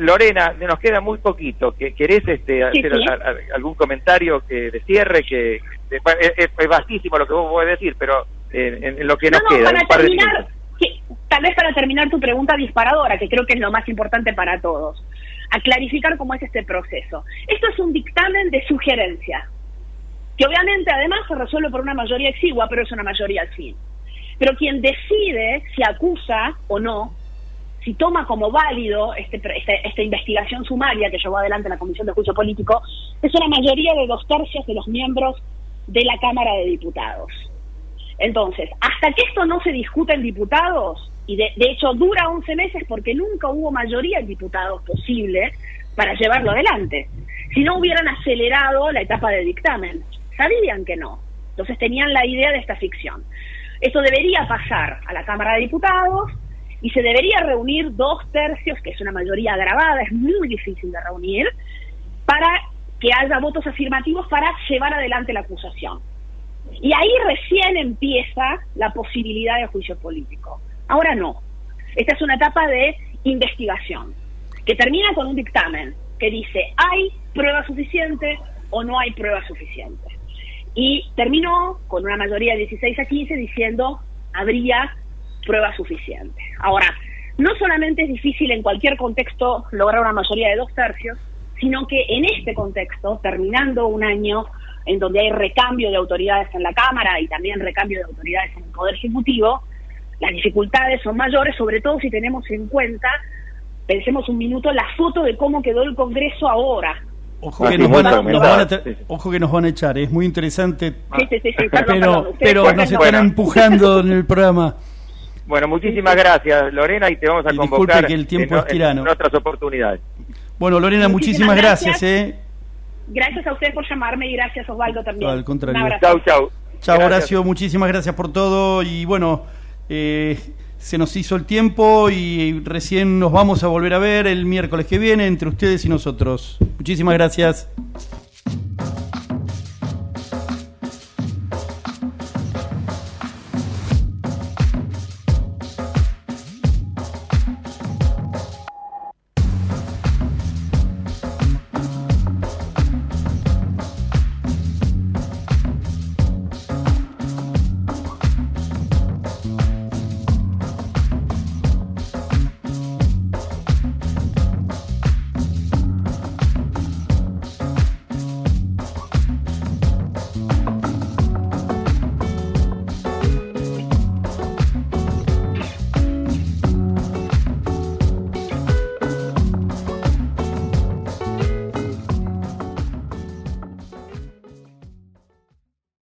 Lorena, nos queda muy poquito. ¿Que- ¿Querés este, Sí, hacer sí. a- a- algún comentario que de cierre? que de- es, es vastísimo lo que vos podés decir, pero eh, en, en lo que No, nos no, queda, para un par de terminar, minutos. Sí, tal vez para terminar tu pregunta disparadora, que creo que es lo más importante para todos, a clarificar cómo es este proceso. Esto es un dictamen de sugerencia, que obviamente además se resuelve por una mayoría exigua, pero es una mayoría al fin. Pero quien decide si acusa o no, si toma como válido este, este- esta investigación sumaria que llevó adelante la Comisión de Juicio Político, es una mayoría de dos tercios de los miembros de la Cámara de Diputados. Entonces, hasta que esto no se discuta en diputados, y de, de hecho dura 11 meses porque nunca hubo mayoría en diputados posible para llevarlo adelante. Si no hubieran acelerado la etapa de dictamen, sabían que no. Entonces tenían la idea de esta ficción. Esto debería pasar a la Cámara de Diputados y se debería reunir dos tercios, que es una mayoría agravada, es muy difícil de reunir, para que haya votos afirmativos para llevar adelante la acusación. Y ahí recién empieza la posibilidad de juicio político. Ahora no. Esta es una etapa de investigación, que termina con un dictamen que dice, ¿hay prueba suficiente o no hay prueba suficiente? Y terminó con una mayoría de 16 a 15 diciendo, habría prueba suficiente. Ahora, no solamente es difícil en cualquier contexto lograr una mayoría de dos tercios, sino que en este contexto, terminando un año en donde hay recambio de autoridades en la Cámara y también recambio de autoridades en el Poder Ejecutivo, las dificultades son mayores, sobre todo si tenemos en cuenta, pensemos un minuto, la foto de cómo quedó el Congreso ahora. Ojo que, nos van a, nos van a ojo que nos van a echar, es muy interesante, Sí, sí, sí, sí, perdón, perdón, pero, pero nos no. están empujando en el programa. Bueno, muchísimas gracias, Lorena, y te vamos a Y convocar que el tiempo en, es tirano. en otras oportunidades. Bueno, Lorena, muchísimas, Muchísimas gracias. gracias. ¿eh? Gracias a ustedes por llamarme y gracias Osvaldo también. Al contrario. Chau. Chao, Gracias. Horacio, muchísimas gracias por todo. Y bueno, eh, se nos hizo el tiempo y recién nos vamos a volver a ver el miércoles que viene entre ustedes y nosotros. Muchísimas gracias.